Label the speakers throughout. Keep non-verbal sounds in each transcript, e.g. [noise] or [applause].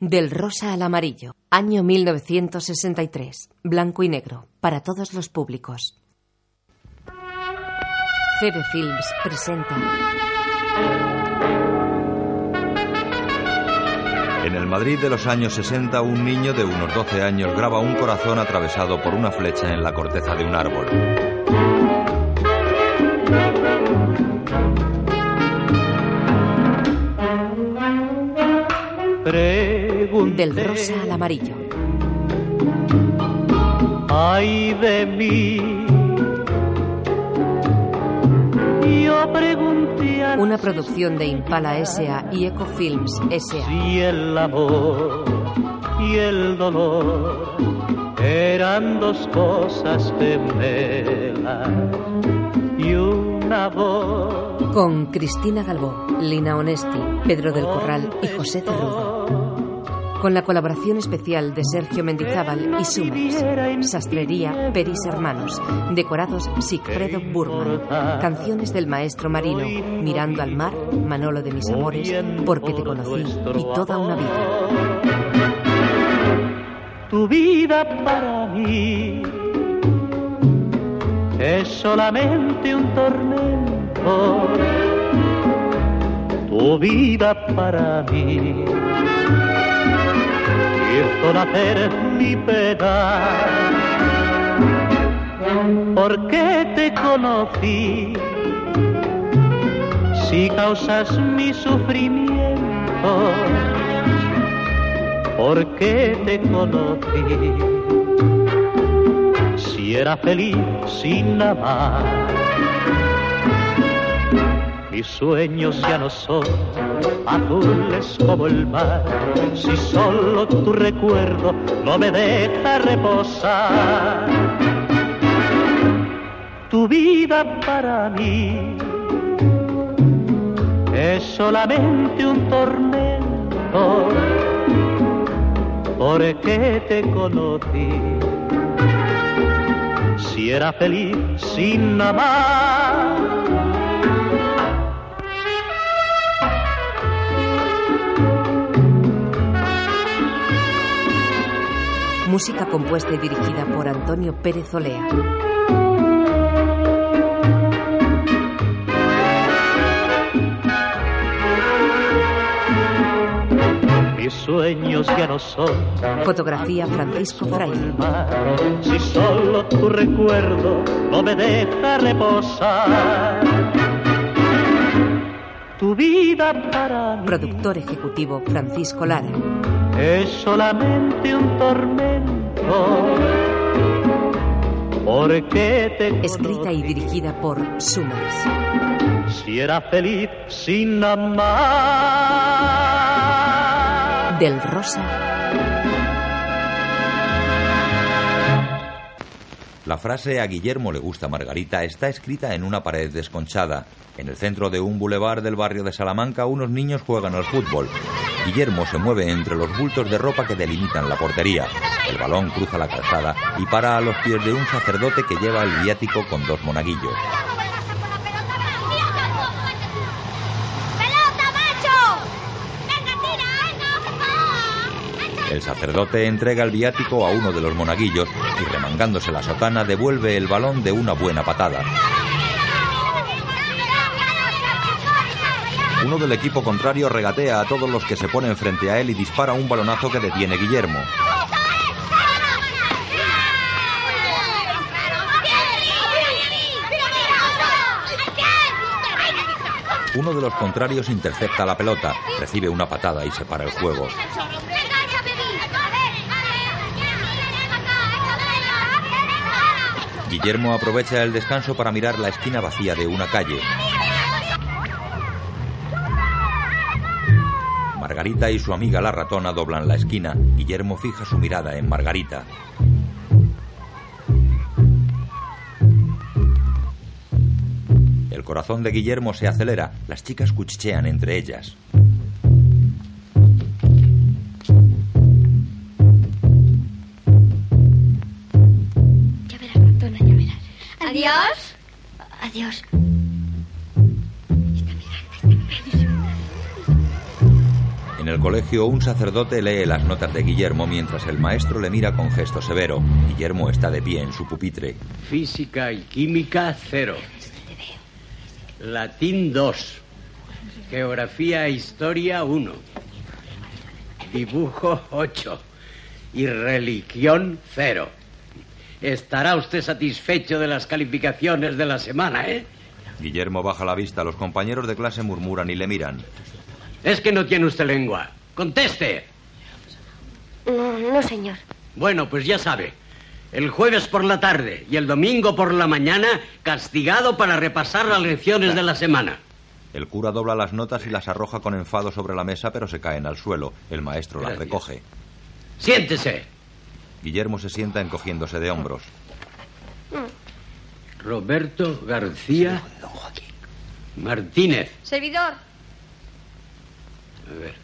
Speaker 1: Del rosa al amarillo. Año 1963. Blanco y negro. Para todos los públicos. GB Films presenta.
Speaker 2: En el Madrid de los años 60, un niño de unos 12 años graba un corazón atravesado por una flecha en la corteza de un árbol.
Speaker 1: Del rosa al amarillo.
Speaker 3: Ay de mí. Yo pregunté a
Speaker 1: Una producción de Impala S.A. y Eco Films S.A.
Speaker 3: si el amor y el dolor eran dos cosas gemelas y una voz.
Speaker 1: Con Cristina Galbó, Lina Onesti, Pedro del Corral y José Cerrudo. Con la colaboración especial de Sergio Mendizábal y Summers. Sastrería Peris Hermanos. Decorados Sigfredo Burman. Canciones del maestro marino. Mirando al mar, Manolo de mis amores, Porque te conocí y toda una vida.
Speaker 3: Tu vida para mí es solamente un tormento. Tu vida para mí hizo nacer mi pena. Porque te conocí, si causas mi sufrimiento porque te conocí. Si era feliz sin amar, mis sueños ya no son azules como el mar. Si solo tu recuerdo no me deja reposar, tu vida para mí es solamente un tormento porque te conocí. Si era feliz sin amar.
Speaker 1: Música compuesta y dirigida por Antonio Pérez Olea.
Speaker 3: Mis sueños ya no son
Speaker 1: Fotografía Francisco Fraile.
Speaker 3: si solo tu recuerdo no me deja reposar. Tu vida para mí
Speaker 1: Productor ejecutivo Francisco Lara.
Speaker 3: Es solamente un tormento. Porque te
Speaker 1: Escrita y dirigida por Summers.
Speaker 3: si era feliz sin amar.
Speaker 1: Del rosa
Speaker 2: La frase a Guillermo le gusta Margarita está escrita en una pared desconchada. En el centro de un bulevar del barrio de Salamanca, unos niños juegan al fútbol. Guillermo se mueve entre los bultos de ropa que delimitan la portería. El balón cruza la calzada y para a los pies de un sacerdote que lleva el viático con dos monaguillos.
Speaker 4: ¡Pelota, macho! ¡Venga, tira! ¡Venga,
Speaker 2: El sacerdote entrega el viático a uno de los monaguillos y remangándose la sotana devuelve el balón de una buena patada. Uno del equipo contrario regatea a todos los que se ponen frente a él y dispara un balonazo que detiene Guillermo. Uno de los contrarios intercepta la pelota, recibe una patada y se para el juego. Guillermo aprovecha el descanso para mirar la esquina vacía de una calle. Margarita y su amiga la ratona doblan la esquina. Guillermo fija su mirada en Margarita. El corazón de Guillermo se acelera. Las chicas cuchichean entre ellas.
Speaker 4: Adiós.
Speaker 5: Adiós.
Speaker 2: En En el colegio, un sacerdote lee las notas de Guillermo mientras el maestro le mira con gesto severo. Guillermo está de pie en su pupitre.
Speaker 6: Física y química, cero. Latín, dos. Geografía e historia, uno. Dibujo, ocho. Y religión, cero. Estará usted satisfecho de las calificaciones de la semana, ¿eh?
Speaker 2: Guillermo baja la vista. Los compañeros de clase murmuran y le miran.
Speaker 6: Es que no tiene usted lengua. Conteste.
Speaker 5: No, no, señor.
Speaker 6: Bueno, pues ya sabe. El jueves por la tarde y el domingo por la mañana, castigado para repasar las lecciones de la semana.
Speaker 2: El cura dobla las notas y las arroja con enfado sobre la mesa, pero se caen al suelo. El maestro las recoge.
Speaker 6: Siéntese.
Speaker 2: Guillermo se sienta encogiéndose de hombros.
Speaker 6: Roberto García Martínez.
Speaker 7: Servidor.
Speaker 6: A ver.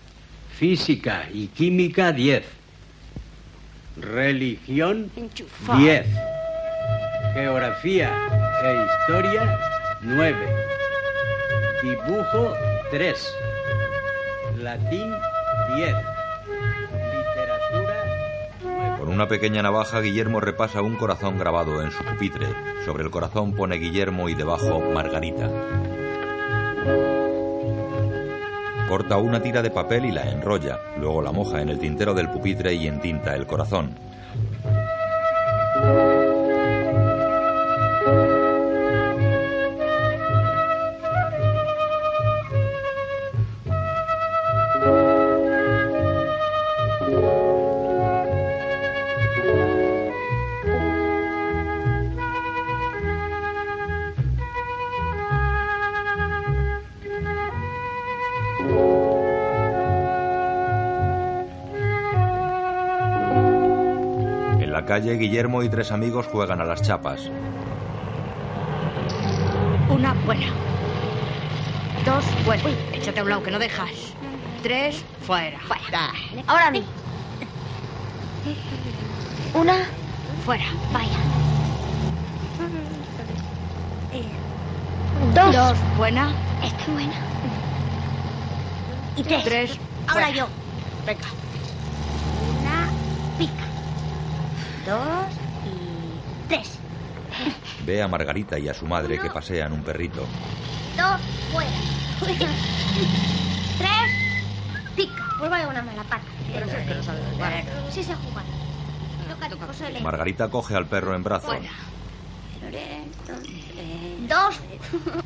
Speaker 6: Física y química, 10. Religión,
Speaker 5: Enchufado.
Speaker 6: 10. Geografía e historia, 9. Dibujo, 3. Latín, 10. Literatura, 9.
Speaker 2: Con una pequeña navaja, Guillermo repasa un corazón grabado en su pupitre. Sobre el corazón pone Guillermo y debajo Margarita. Corta una tira de papel y la enrolla. Luego la moja en el tintero del pupitre y entinta el corazón. Calle, Guillermo y tres amigos juegan a las chapas.
Speaker 8: Una fuera. Dos fuera. Échate a un lado que no dejas. Tres fuera. Da.
Speaker 5: Ahora a mí. Una.
Speaker 8: Fuera.
Speaker 5: Vaya. Dos.
Speaker 8: Dos buena.
Speaker 5: Está buena. Y tres.
Speaker 8: Tres.
Speaker 5: Ahora
Speaker 8: fuera.
Speaker 5: yo.
Speaker 8: Venga.
Speaker 5: Una. Pica. Dos. Y tres.
Speaker 2: Ve a Margarita y a su madre que pasean un perrito.
Speaker 7: Dos. Fuera. Tres. Pica. Pues vaya una mala pata.
Speaker 8: Que no sabes jugar.
Speaker 7: Sí sé jugar. León.
Speaker 2: Margarita coge al perro en brazos.
Speaker 8: Fuera.
Speaker 7: Dos.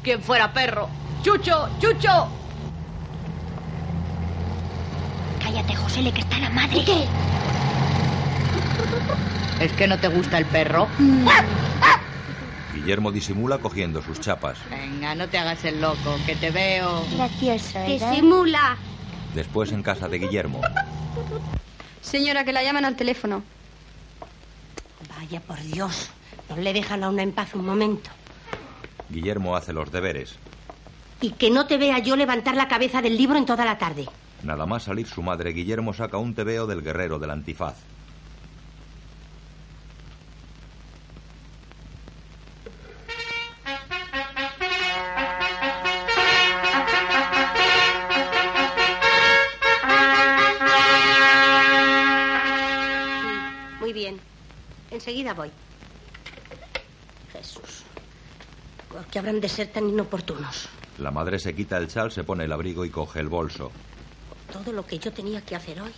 Speaker 8: ¿Quién fuera perro? ¡Chucho! ¡Chucho!
Speaker 5: Cállate, José, que está la madre. ¿Qué?
Speaker 8: ¿Es que no te gusta el perro?
Speaker 2: Guillermo disimula cogiendo sus chapas.
Speaker 8: Venga, no te hagas el loco, que te veo.
Speaker 5: Gracioso, ¿verdad?
Speaker 7: simula.
Speaker 2: Después en casa de Guillermo.
Speaker 9: Señora, que la llaman al teléfono.
Speaker 10: Vaya por Dios. No le dejan a una en paz un momento.
Speaker 2: Guillermo hace los deberes.
Speaker 10: Y que no te vea yo levantar la cabeza del libro en toda la tarde.
Speaker 2: Nada más salir su madre, Guillermo saca un tebeo del guerrero del antifaz.
Speaker 10: Enseguida voy. Jesús. ¿Por qué habrán de ser tan inoportunos?
Speaker 2: La madre se quita el chal, se pone el abrigo y coge el bolso.
Speaker 10: Todo lo que yo tenía que hacer hoy.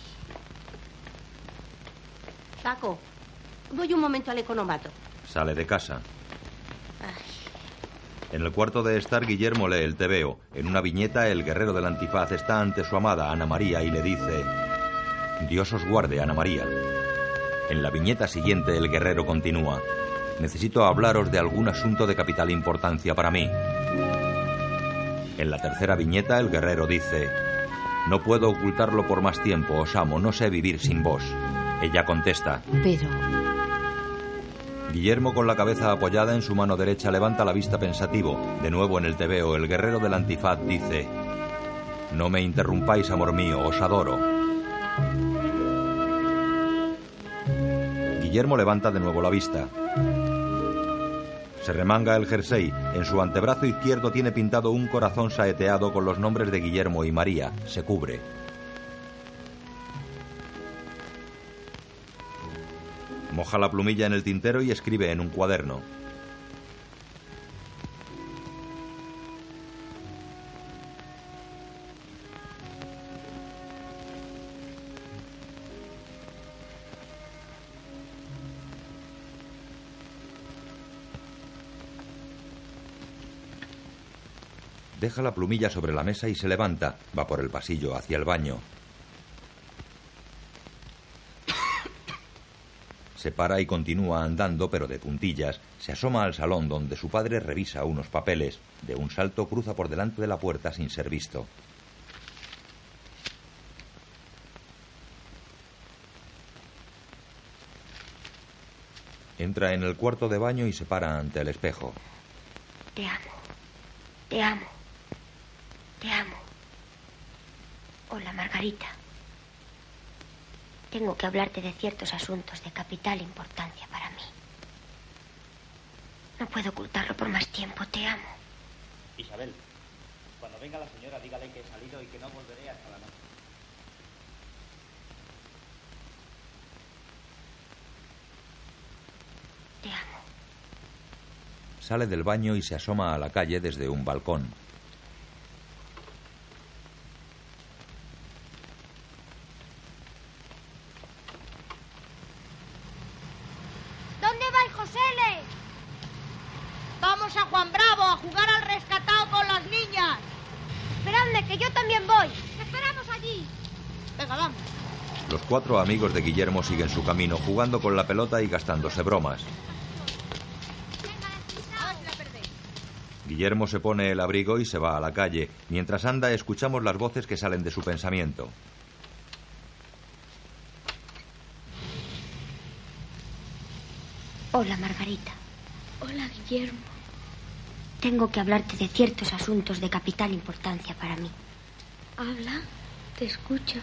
Speaker 10: Paco, voy un momento al economato.
Speaker 2: Sale de casa. En el cuarto de estar, Guillermo lee el tebeo. En una viñeta, el guerrero del antifaz está ante su amada Ana María y le dice: Dios os guarde, Ana María. En la viñeta siguiente, el guerrero continúa: Necesito hablaros de algún asunto de capital importancia para mí. En la tercera viñeta, el guerrero dice: No puedo ocultarlo por más tiempo, os amo, no sé vivir sin vos. Ella contesta:
Speaker 1: Pero
Speaker 2: Guillermo, con la cabeza apoyada en su mano derecha, levanta la vista pensativo. De nuevo en el tebeo, el guerrero del antifaz dice: No me interrumpáis, amor mío, os adoro. Guillermo levanta de nuevo la vista. Se remanga el jersey. En su antebrazo izquierdo tiene pintado un corazón saeteado con los nombres de Guillermo y María. Se cubre. Moja la plumilla en el tintero y escribe en un cuaderno. Deja la plumilla sobre la mesa y se levanta. Va por el pasillo hacia el baño. Se para y continúa andando, pero de puntillas. Se asoma al salón donde su padre revisa unos papeles. De un salto cruza por delante de la puerta sin ser visto. Entra en el cuarto de baño y se para ante el espejo.
Speaker 5: Te amo. Te amo. Te amo. Hola, Margarita. Tengo que hablarte de ciertos asuntos de capital importancia para mí. No puedo ocultarlo por más tiempo. Te amo.
Speaker 11: Isabel, cuando venga la señora, dígale que he salido y que no volveré hasta la noche.
Speaker 5: Te amo.
Speaker 2: Sale del baño y se asoma a la calle desde un balcón.
Speaker 4: ¿Dónde vais, Josele? Vamos a Juan Bravo a jugar al rescatado con las niñas. Esperadme, que yo también voy. Esperamos allí. Venga, vamos.
Speaker 2: Los cuatro amigos de Guillermo siguen su camino jugando con la pelota y gastándose bromas. Guillermo se pone el abrigo y se va a la calle. Mientras anda, escuchamos las voces que salen de su pensamiento.
Speaker 5: Hola, Margarita.
Speaker 4: Hola, Guillermo.
Speaker 5: Tengo que hablarte de ciertos asuntos de capital importancia para mí.
Speaker 4: Habla, te escucho.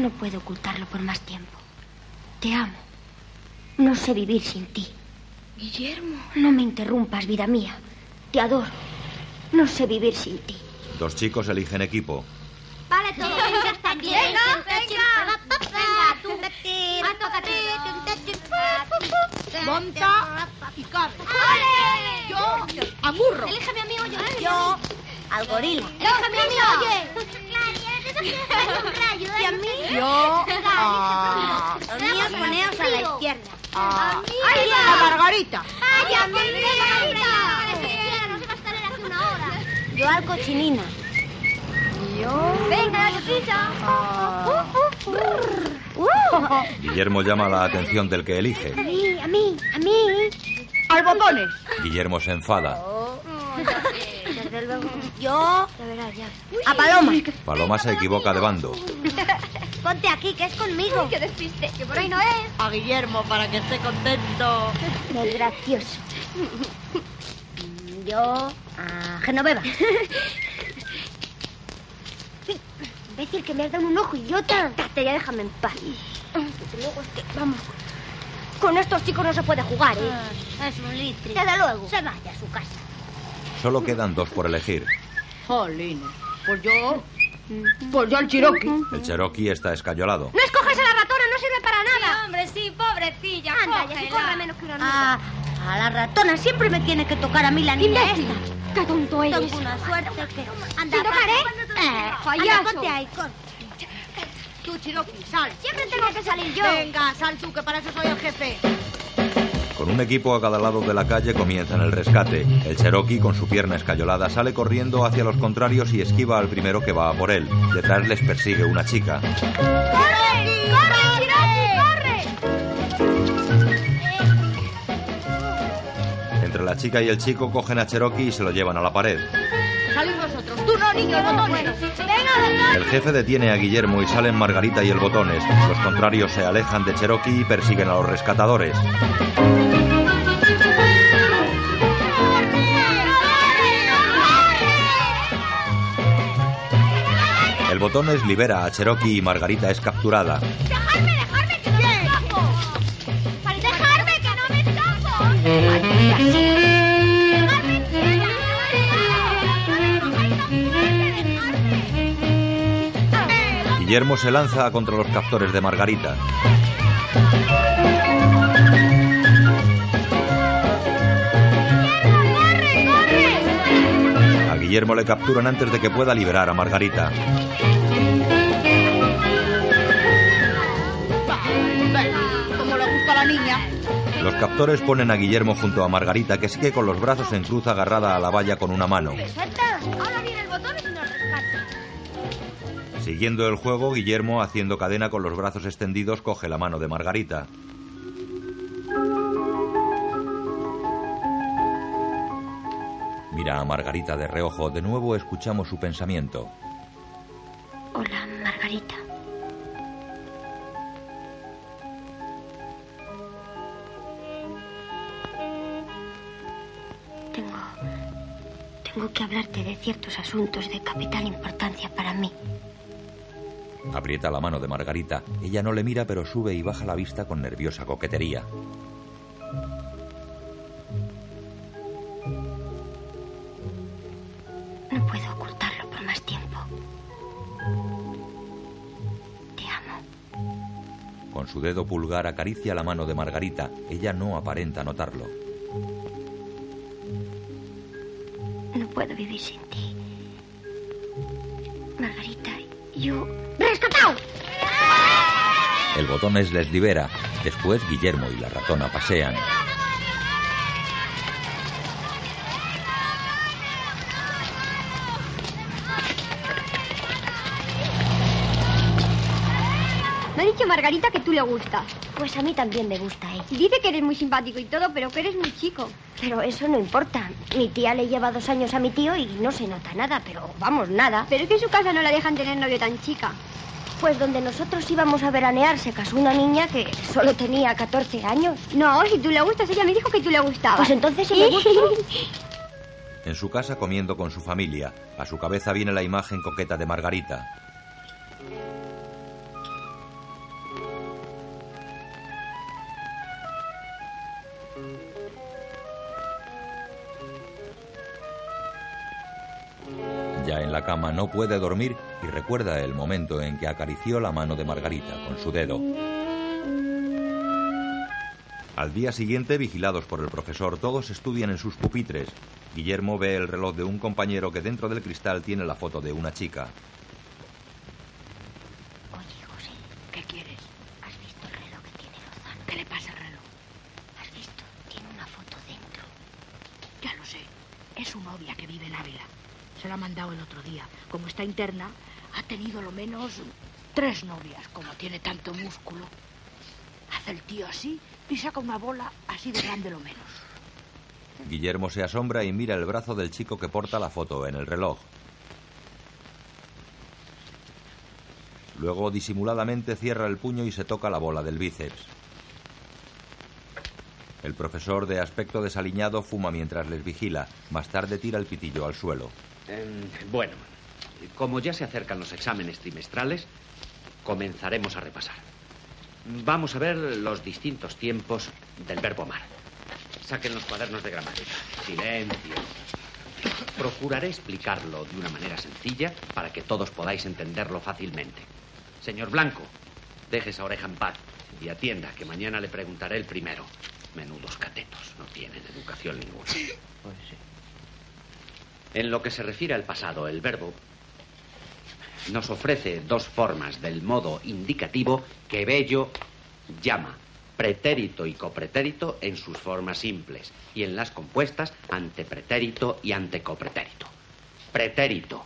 Speaker 5: No puedo ocultarlo por más tiempo. Te amo. No sé vivir sin ti.
Speaker 4: Guillermo.
Speaker 5: No me interrumpas, vida mía. Te adoro. No sé vivir sin ti.
Speaker 2: Dos chicos eligen equipo.
Speaker 4: Vale, todos también. Venga, venga. Venga, tú.
Speaker 12: Monta y corre.
Speaker 4: ¡Ale!
Speaker 12: Yo a burro.
Speaker 4: A mí, oye.
Speaker 12: Yo al gorila.
Speaker 4: Eléjame a mí, oye.
Speaker 12: ¿Y a mí? Yo a...
Speaker 5: Los míos poneos a la izquierda.
Speaker 12: a...
Speaker 4: ¡Ay,
Speaker 12: a Margarita.
Speaker 4: ¡Ay, a mí, Margarita! Nos iba a estar hace una hora.
Speaker 5: Yo al cochinina.
Speaker 12: Yo
Speaker 4: Venga, deprisa.
Speaker 12: a...
Speaker 2: Guillermo llama la atención del que elige.
Speaker 5: A mí, a mí, a mí.
Speaker 12: al botones.
Speaker 2: Guillermo se enfada.
Speaker 5: Desde luego. Yo.
Speaker 4: Ya verás, ya.
Speaker 5: A Paloma.
Speaker 2: Paloma se equivoca de bando.
Speaker 5: Ponte aquí, que es conmigo.
Speaker 4: ¡Qué despiste! ¡Que por ahí no es!
Speaker 12: A Guillermo para que esté contento.
Speaker 5: Gracioso. Yo a Genoveva. Imbécil, que me has dado un ojo, idiota. Date, ya déjame en paz. Desde luego es que, vamos. Con estos chicos no se puede jugar, ¿eh?
Speaker 4: Es un litri.
Speaker 5: Desde luego. Se vaya a su casa.
Speaker 2: Solo quedan dos por elegir.
Speaker 12: Jolín. Pues yo... Pues yo al Cherokee.
Speaker 2: El Cherokee está escayolado.
Speaker 4: ¡No escoges a la ratona! ¡No sirve para nada! hombre, sí, pobrecilla.
Speaker 5: Anda, ya se corre menos que una A, a la ratona siempre me tiene que tocar a mí la niña
Speaker 4: Imbécil.
Speaker 5: esta.
Speaker 4: ¡Qué tonto eres!
Speaker 5: Tengo una suerte que... Anda,
Speaker 4: ¿Sin tocar, eh?
Speaker 5: Eh,
Speaker 4: Payaso.
Speaker 5: Anda, ponte ahí, con...
Speaker 12: Tú, Cherokee, sal.
Speaker 5: Siempre tengo que salir yo.
Speaker 12: Venga, sal tú, que para eso soy el jefe.
Speaker 2: Con un equipo a cada lado de la calle comienzan el rescate. El Cherokee, con su pierna escayolada, sale corriendo hacia los contrarios y esquiva al primero que va a por él. Detrás les persigue una chica.
Speaker 4: ¡Corre! ¡Corre, corre!
Speaker 2: Entre la chica y el chico cogen a Cherokee y se lo llevan a la pared.
Speaker 12: Salid vosotros. Tú no, niños, botones.
Speaker 4: ¡Venga,
Speaker 2: El jefe detiene a Guillermo y salen Margarita y el Botones. Los contrarios se alejan de Cherokee y persiguen a los rescatadores. El Botones libera a Cherokee y Margarita es capturada.
Speaker 4: ¡Dejadme, dejadme, que no me escapo! ¡Dejadme, que no me escapo!
Speaker 2: Guillermo se lanza contra los captores de Margarita. A Guillermo le capturan antes de que pueda liberar a Margarita.
Speaker 8: Como le gusta a la niña.
Speaker 2: Los captores ponen a Guillermo junto a Margarita, que sigue con los brazos en cruz agarrada a la valla con una mano. Siguiendo el juego, Guillermo, haciendo cadena con los brazos extendidos, coge la mano de Margarita. Mira a Margarita de reojo. De nuevo escuchamos su pensamiento.
Speaker 5: Hola, Margarita. Tengo. Tengo que hablarte de ciertos asuntos de capital importancia para mí.
Speaker 2: Aprieta la mano de Margarita. Ella no le mira, pero sube y baja la vista con nerviosa coquetería.
Speaker 5: No puedo ocultarlo por más tiempo. Te amo.
Speaker 2: Con su dedo pulgar acaricia la mano de Margarita. Ella no aparenta notarlo.
Speaker 5: No puedo vivir sin ti. Margarita, yo...
Speaker 4: ¡Rescatado!
Speaker 2: El botones les libera. Después Guillermo y la ratona pasean.
Speaker 7: Me ha dicho Margarita que tú le gustas.
Speaker 5: Pues a mí también me gusta, ¿eh?
Speaker 7: Y dice que eres muy simpático y todo, pero que eres muy chico.
Speaker 5: Pero eso no importa. Mi tía le lleva dos años a mi tío y no se nota nada, pero vamos, nada.
Speaker 7: Pero es que en su casa no la dejan tener novio tan chica.
Speaker 5: Pues donde nosotros íbamos a veranear se casó una niña que solo tenía 14 años.
Speaker 7: No, si tú le gustas, ella me dijo que tú le gustabas.
Speaker 5: Pues entonces si me [laughs] gusta...
Speaker 2: En su casa comiendo con su familia. A su cabeza viene la imagen coqueta de Margarita. La cama no puede dormir y recuerda el momento en que acarició la mano de Margarita con su dedo. Al día siguiente, vigilados por el profesor, todos estudian en sus pupitres. Guillermo ve el reloj de un compañero que dentro del cristal tiene la foto de una chica.
Speaker 5: Oye, José,
Speaker 12: ¿Qué quieres?
Speaker 5: ¿has visto el reloj que tiene Lozano?
Speaker 12: ¿Qué le pasa al reloj?
Speaker 5: ¿Has visto? Tiene una foto dentro.
Speaker 12: Ya lo sé. Es su novia que vive en Ávila. Se la ha mandado el otro día. Como está interna, ha tenido lo menos tres novias, como tiene tanto músculo. Hace el tío así y saca una bola así de grande lo menos.
Speaker 2: Guillermo se asombra y mira el brazo del chico que porta la foto en el reloj. Luego disimuladamente cierra el puño y se toca la bola del bíceps. El profesor de aspecto desaliñado fuma mientras les vigila. Más tarde tira el pitillo al suelo.
Speaker 13: Eh, bueno, como ya se acercan los exámenes trimestrales, comenzaremos a repasar. Vamos a ver los distintos tiempos del verbo amar. Saquen los cuadernos de gramática. Silencio. Procuraré explicarlo de una manera sencilla para que todos podáis entenderlo fácilmente. Señor Blanco, deje esa oreja en paz y atienda que mañana le preguntaré el primero. Menudos catetos, no tienen educación ninguna. En lo que se refiere al pasado, el verbo nos ofrece dos formas del modo indicativo que Bello llama pretérito y copretérito en sus formas simples y en las compuestas antepretérito y antecopretérito. Pretérito,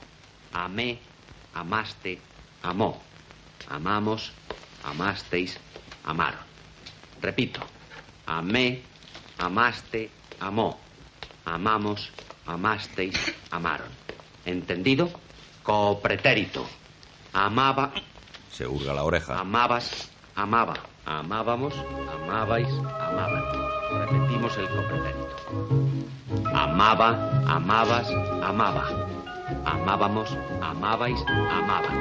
Speaker 13: amé, amaste, amó. Amamos, amasteis, amaron. Repito, amé, amaste, amó. Amamos, amasteis, amaron. ¿Entendido? Copretérito. Amaba,
Speaker 2: Se hurga la oreja.
Speaker 13: amabas, amaba. Amábamos, amabais, amaban. Repetimos el copretérito. Amaba, amabas, amaba. Amábamos, amabais, amaban.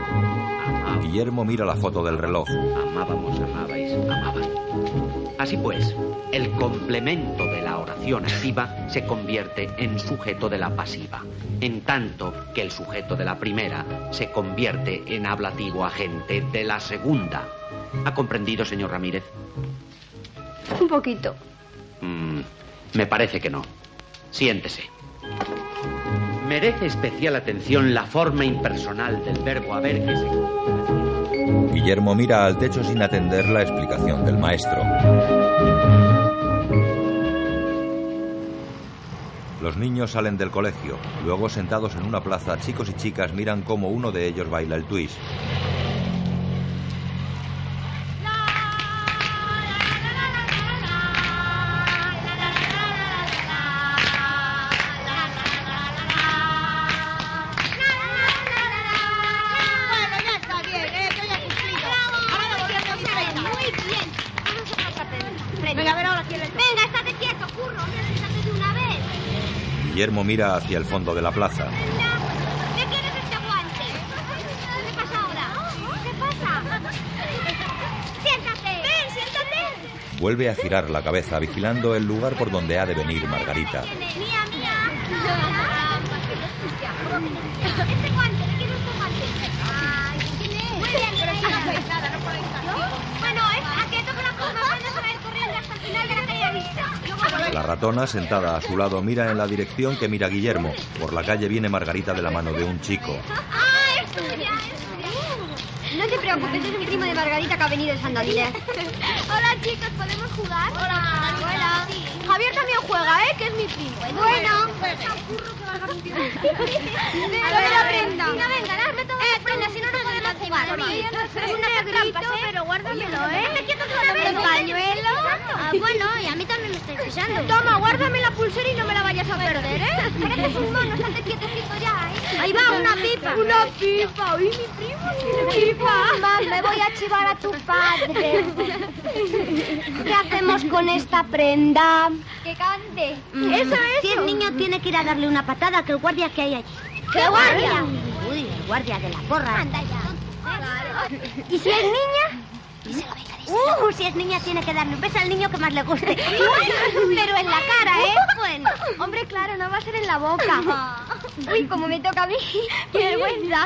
Speaker 13: Amaba-
Speaker 2: Guillermo mira la foto del reloj.
Speaker 13: Amábamos, amabais, amaban. Así pues, el complemento de la oración activa se convierte en sujeto de la pasiva, en tanto que el sujeto de la primera se convierte en ablativo agente de la segunda. ¿Ha comprendido, señor Ramírez?
Speaker 7: Un poquito.
Speaker 13: Mm, me parece que no. Siéntese. Merece especial atención la forma impersonal del verbo haber que se...
Speaker 2: Guillermo mira al techo sin atender la explicación del maestro. Los niños salen del colegio. Luego, sentados en una plaza, chicos y chicas miran cómo uno de ellos baila el twist. Mira hacia el fondo de la plaza.
Speaker 7: ¿De quién es este guante? ¿Qué pasa ahora? ¿Qué pasa? Siéntate. Ven, siéntate.
Speaker 2: Vuelve a girar la cabeza vigilando el lugar por donde ha de venir Margarita.
Speaker 7: Mía, mía. Este guante, ¿de quién es este guante? Ay, ¿quién es? Muy bien, pero si no nada, no podéis estar Bueno, es a que toque la cosa, vamos a ir corriendo hasta el final de la calle vista.
Speaker 2: La ratona, sentada a su lado, mira en la dirección que mira Guillermo. Por la calle viene Margarita de la mano de un chico.
Speaker 7: ¡Ah, es tuya, es tuya! No te preocupes, es mi primo de Margarita que ha venido de Sandaviles. [laughs] Hola, chicos, ¿podemos jugar? Hola, hola. Javier también juega, ¿eh? Que es mi primo. Bueno. A ver, la prenda. Venga, venga, dame todo. Eh, prenda, si no, no podemos jugar. Es una negrito, pero guárdamelo, ¿eh? ¿El pañuelo? Ah, bueno, y a mí también me estoy pisando. Toma, guárdame la pulsera y no me la vayas a perder, ¿eh? [laughs] Pareces un mono, estate quietecito ya, ¿eh? Ahí va, una pipa. Una pipa. Uy, mi primo tiene pipa. Mamá, me voy a chivar a tu padre. [laughs] ¿Qué hacemos con esta prenda? Que cante. Eso es.
Speaker 5: Si el niño tiene que ir a darle una patada, que el guardia que hay allí.
Speaker 7: ¿Qué guardia?
Speaker 5: Uy, el guardia de la porra.
Speaker 7: Anda ya. ¿Y si es niña?
Speaker 5: Uh, si es niña tiene que darle un beso al niño que más le guste. [laughs] Pero en la cara, ¿eh? Bueno.
Speaker 7: Hombre, claro, no va a ser en la boca. Uy, como me toca a mí. Qué vergüenza.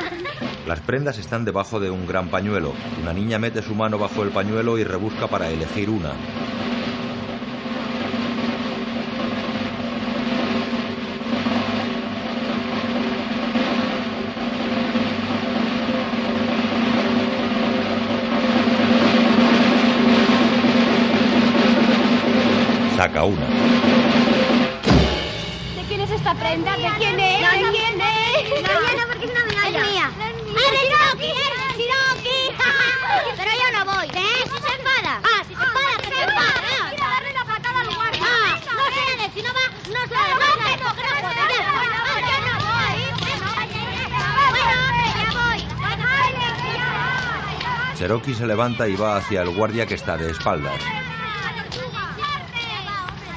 Speaker 2: Las prendas están debajo de un gran pañuelo. Una niña mete su mano bajo el pañuelo y rebusca para elegir una. Cherokee se levanta y va hacia el guardia que está de espaldas.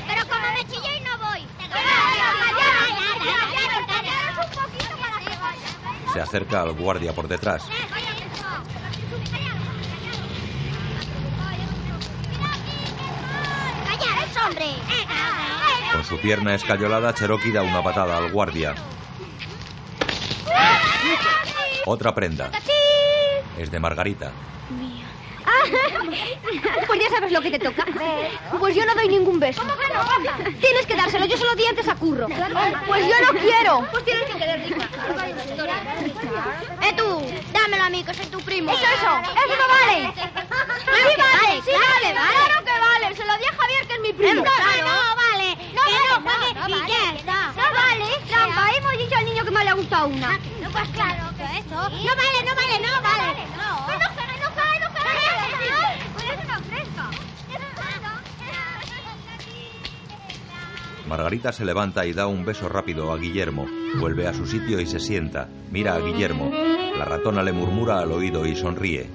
Speaker 5: Pero como me chillé y no voy.
Speaker 2: Se acerca al guardia por detrás. Con su pierna escayolada, Cherokee da una patada al guardia. Otra prenda. Es de Margarita.
Speaker 7: Pues ya sabes lo que te toca. Pues yo no doy ningún beso. Tienes que dárselo, yo se lo di antes a Curro. Pues yo no quiero. Pues tienes que querer
Speaker 5: ¡Eh, tú! Dámelo a mí, que soy tu primo.
Speaker 7: Eso, eso, eso no vale. Sí
Speaker 5: que
Speaker 7: vale, sí
Speaker 5: vale,
Speaker 7: vale, claro que vale. Se lo di a Javier, que es mi primo.
Speaker 5: Claro. No, vale.
Speaker 7: No
Speaker 5: que
Speaker 7: vale,
Speaker 5: no,
Speaker 7: no, no vale,
Speaker 5: ya
Speaker 7: que
Speaker 5: está.
Speaker 7: No vale, trampa. Hemos dicho al niño que más le ha gustado una.
Speaker 5: No, pues claro que eso. No vale, no vale, no vale. No.
Speaker 2: Margarita se levanta y da un beso rápido a Guillermo. Vuelve a su sitio y se sienta. Mira a Guillermo. La ratona le murmura al oído y sonríe.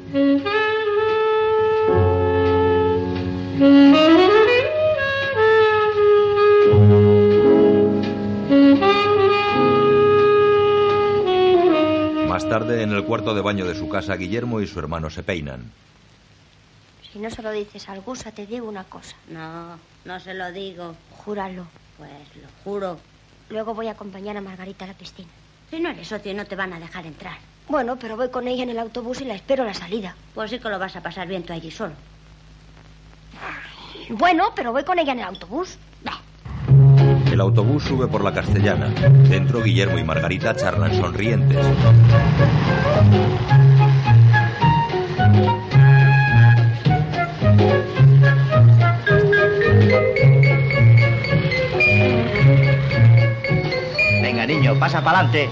Speaker 2: Más tarde, en el cuarto de baño de su casa, Guillermo y su hermano se peinan.
Speaker 5: Si no se lo dices al Gusa, te digo una cosa.
Speaker 7: No, no se lo digo.
Speaker 5: Júralo.
Speaker 7: Pues lo juro.
Speaker 5: Luego voy a acompañar a Margarita a la piscina.
Speaker 7: Si no eres socio, no te van a dejar entrar.
Speaker 5: Bueno, pero voy con ella en el autobús y la espero a la salida.
Speaker 7: Pues sí que lo vas a pasar bien tú allí solo.
Speaker 5: Bueno, pero voy con ella en el autobús.
Speaker 2: El autobús sube por la castellana. Dentro, Guillermo y Margarita charlan sonrientes.
Speaker 11: Pasa para adelante.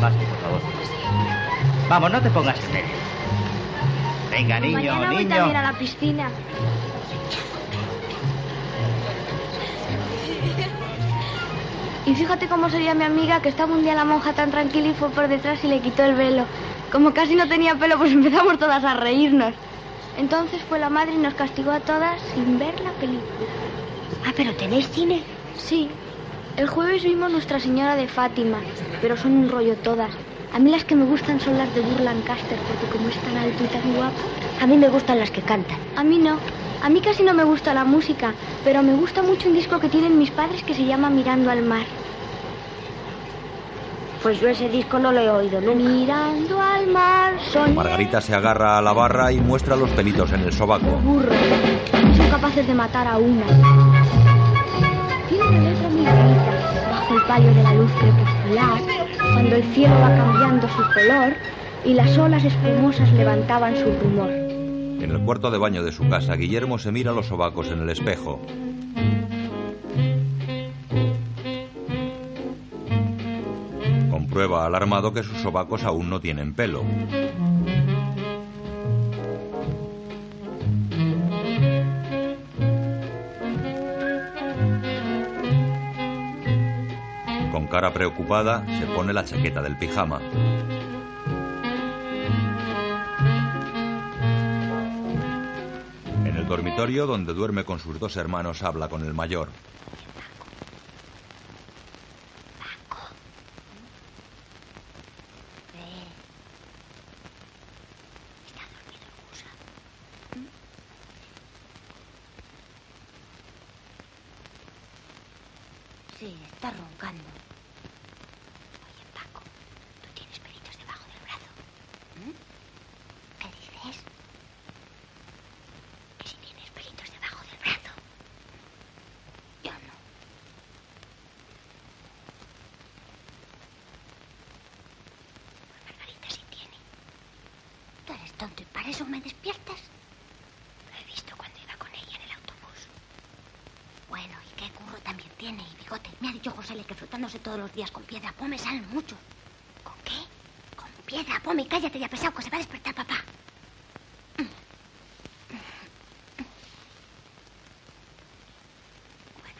Speaker 11: Vas, por favor. Vamos, no te pongas en medio. Venga, niño,
Speaker 5: Mañana voy
Speaker 11: niño.
Speaker 5: también a la piscina.
Speaker 9: Y fíjate cómo sería mi amiga que estaba un día la monja tan tranquila y fue por detrás y le quitó el velo. Como casi no tenía pelo, pues [laughs] empezamos todas a reírnos. Entonces fue la madre y nos castigó a todas sin ver la película.
Speaker 5: Ah, pero ¿tenéis cine?
Speaker 9: Sí. El jueves vimos Nuestra Señora de Fátima, pero son un rollo todas. A mí las que me gustan son las de Burr Lancaster, porque como es tan alto y tan guapo.
Speaker 5: A mí me gustan las que cantan.
Speaker 9: A mí no. A mí casi no me gusta la música, pero me gusta mucho un disco que tienen mis padres que se llama Mirando al Mar.
Speaker 5: Pues yo ese disco no lo he oído nunca.
Speaker 9: Mirando al mar, son
Speaker 2: Margarita se agarra a la barra y muestra los pelitos en el sobaco.
Speaker 9: burros. Son capaces de matar a una. Tiene una letra muy el palio de la luz crepuscular, cuando el cielo va cambiando su color y las olas espumosas levantaban su rumor.
Speaker 2: En el cuarto de baño de su casa, Guillermo se mira los sobacos en el espejo. Comprueba alarmado que sus sobacos aún no tienen pelo. Con cara preocupada, se pone la chaqueta del pijama. En el dormitorio donde duerme con sus dos hermanos habla con el mayor.
Speaker 5: Sí, está roncando. Oye, Paco, ¿tú tienes pelitos debajo del brazo? ¿Mm? ¿Qué dices? Que si tienes pelitos debajo del brazo. Yo no. Pues Margarita sí tiene. Tú eres tonto y para eso me despiertas. Lo he visto cuando iba con ella en el autobús. Bueno, y qué curro también tiene, y bigote. Me ha dicho José que frotándose todos los días con piedra pome salen mucho. ¿Con qué? Con piedra pome. Cállate ya pesado, que se va a despertar papá. Bueno,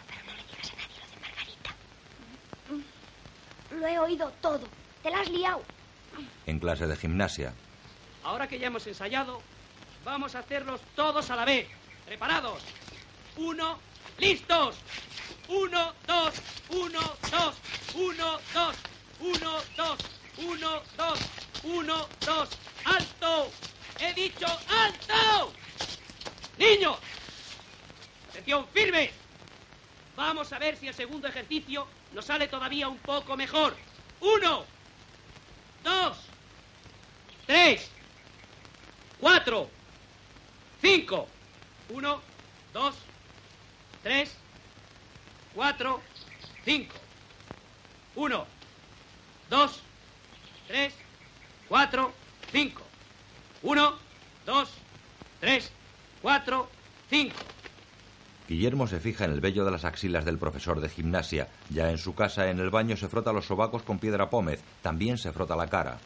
Speaker 5: pero no le digas a nadie lo de Margarita.
Speaker 9: Lo he oído todo. Te la has liado.
Speaker 2: En clase de gimnasia,
Speaker 14: Ahora que ya hemos ensayado, vamos a hacerlos todos a la vez. ¿Preparados? Uno, listos. Uno, dos, uno, dos, uno, dos, uno, dos, uno, dos, uno, dos. ¡Alto! ¡He dicho alto! Niños, atención firme. Vamos a ver si el segundo ejercicio nos sale todavía un poco mejor. Uno, dos, tres, cuatro, cinco. Uno, dos, tres, cuatro, cinco. Uno, dos, tres, cuatro, cinco. Uno, dos, tres, cuatro, cinco.
Speaker 2: Guillermo se fija en el vello de las axilas del profesor de gimnasia. Ya en su casa, en el baño, se frota los sobacos con piedra pómez. También se frota la cara.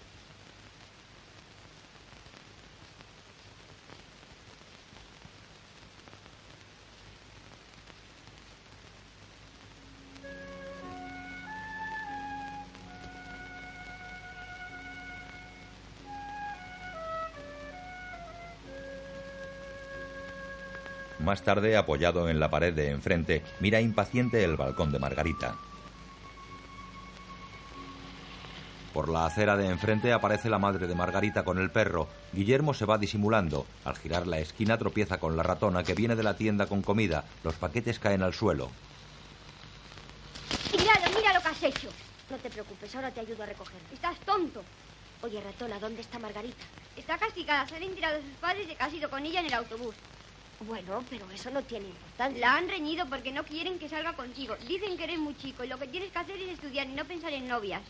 Speaker 2: Más tarde, apoyado en la pared de enfrente, mira impaciente el balcón de Margarita. Por la acera de enfrente aparece la madre de Margarita con el perro. Guillermo se va disimulando. Al girar la esquina tropieza con la ratona que viene de la tienda con comida. Los paquetes caen al suelo.
Speaker 5: Míralo, mira lo que has hecho. No te preocupes, ahora te ayudo a recoger. Estás tonto. Oye, ratona, ¿dónde está Margarita?
Speaker 7: Está castigada. Se han tirado sus padres y que ha sido con ella en el autobús.
Speaker 5: Bueno, pero eso no tiene importancia.
Speaker 7: La han reñido porque no quieren que salga contigo. Dicen que eres muy chico y lo que tienes que hacer es estudiar y no pensar en novias.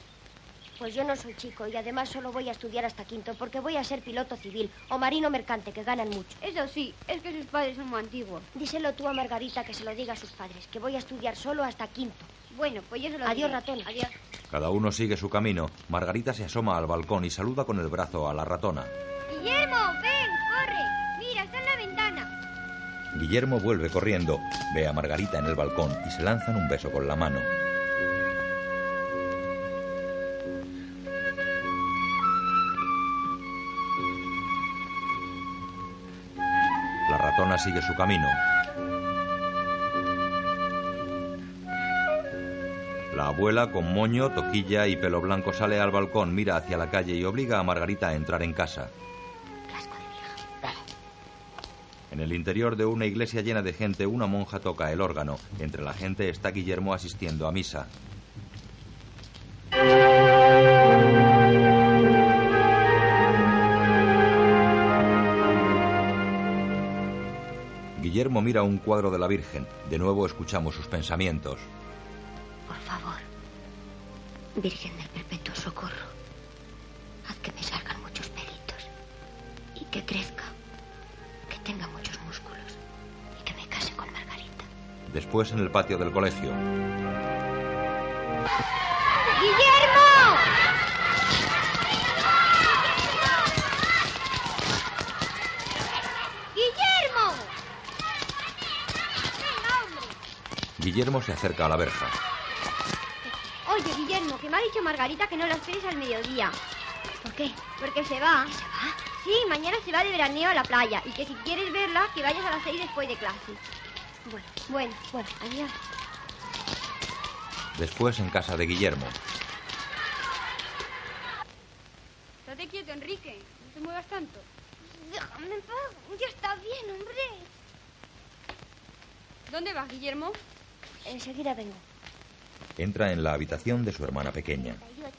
Speaker 5: Pues yo no soy chico y además solo voy a estudiar hasta quinto porque voy a ser piloto civil o marino mercante que ganan mucho.
Speaker 7: Eso sí, es que sus padres son muy antiguos.
Speaker 5: Díselo tú a Margarita que se lo diga a sus padres, que voy a estudiar solo hasta quinto.
Speaker 7: Bueno, pues yo se lo
Speaker 5: Adiós,
Speaker 7: diré.
Speaker 5: ratona.
Speaker 7: Adiós.
Speaker 2: Cada uno sigue su camino. Margarita se asoma al balcón y saluda con el brazo a la ratona.
Speaker 7: Guillermo, ven, corre.
Speaker 2: Guillermo vuelve corriendo, ve a Margarita en el balcón y se lanzan un beso con la mano. La ratona sigue su camino. La abuela, con moño, toquilla y pelo blanco, sale al balcón, mira hacia la calle y obliga a Margarita a entrar en casa. En el interior de una iglesia llena de gente, una monja toca el órgano. Entre la gente está Guillermo asistiendo a misa. Guillermo mira un cuadro de la Virgen. De nuevo escuchamos sus pensamientos.
Speaker 5: Por favor, Virgen del Perpetuo Socorro, haz que me salgan muchos pelitos y que crezca,
Speaker 2: Después en el patio del colegio.
Speaker 7: ¡Guillermo! ¡Guillermo!
Speaker 2: Guillermo se acerca a la verja.
Speaker 7: Oye, Guillermo, que me ha dicho Margarita que no la esperes al mediodía.
Speaker 5: ¿Por qué?
Speaker 7: Porque se va. ¿Se va? Sí, mañana se va de veraneo a la playa. Y que si quieres verla, que vayas a las seis después de clase.
Speaker 5: Bueno,
Speaker 7: Bueno,
Speaker 5: bueno, adiós.
Speaker 2: Después en casa de Guillermo.
Speaker 7: estate quieto, Enrique. No te muevas tanto. Déjame en paz. Ya está bien, hombre. ¿Dónde vas, Guillermo?
Speaker 5: Enseguida vengo.
Speaker 2: Entra en la habitación de su hermana pequeña.
Speaker 15: 38,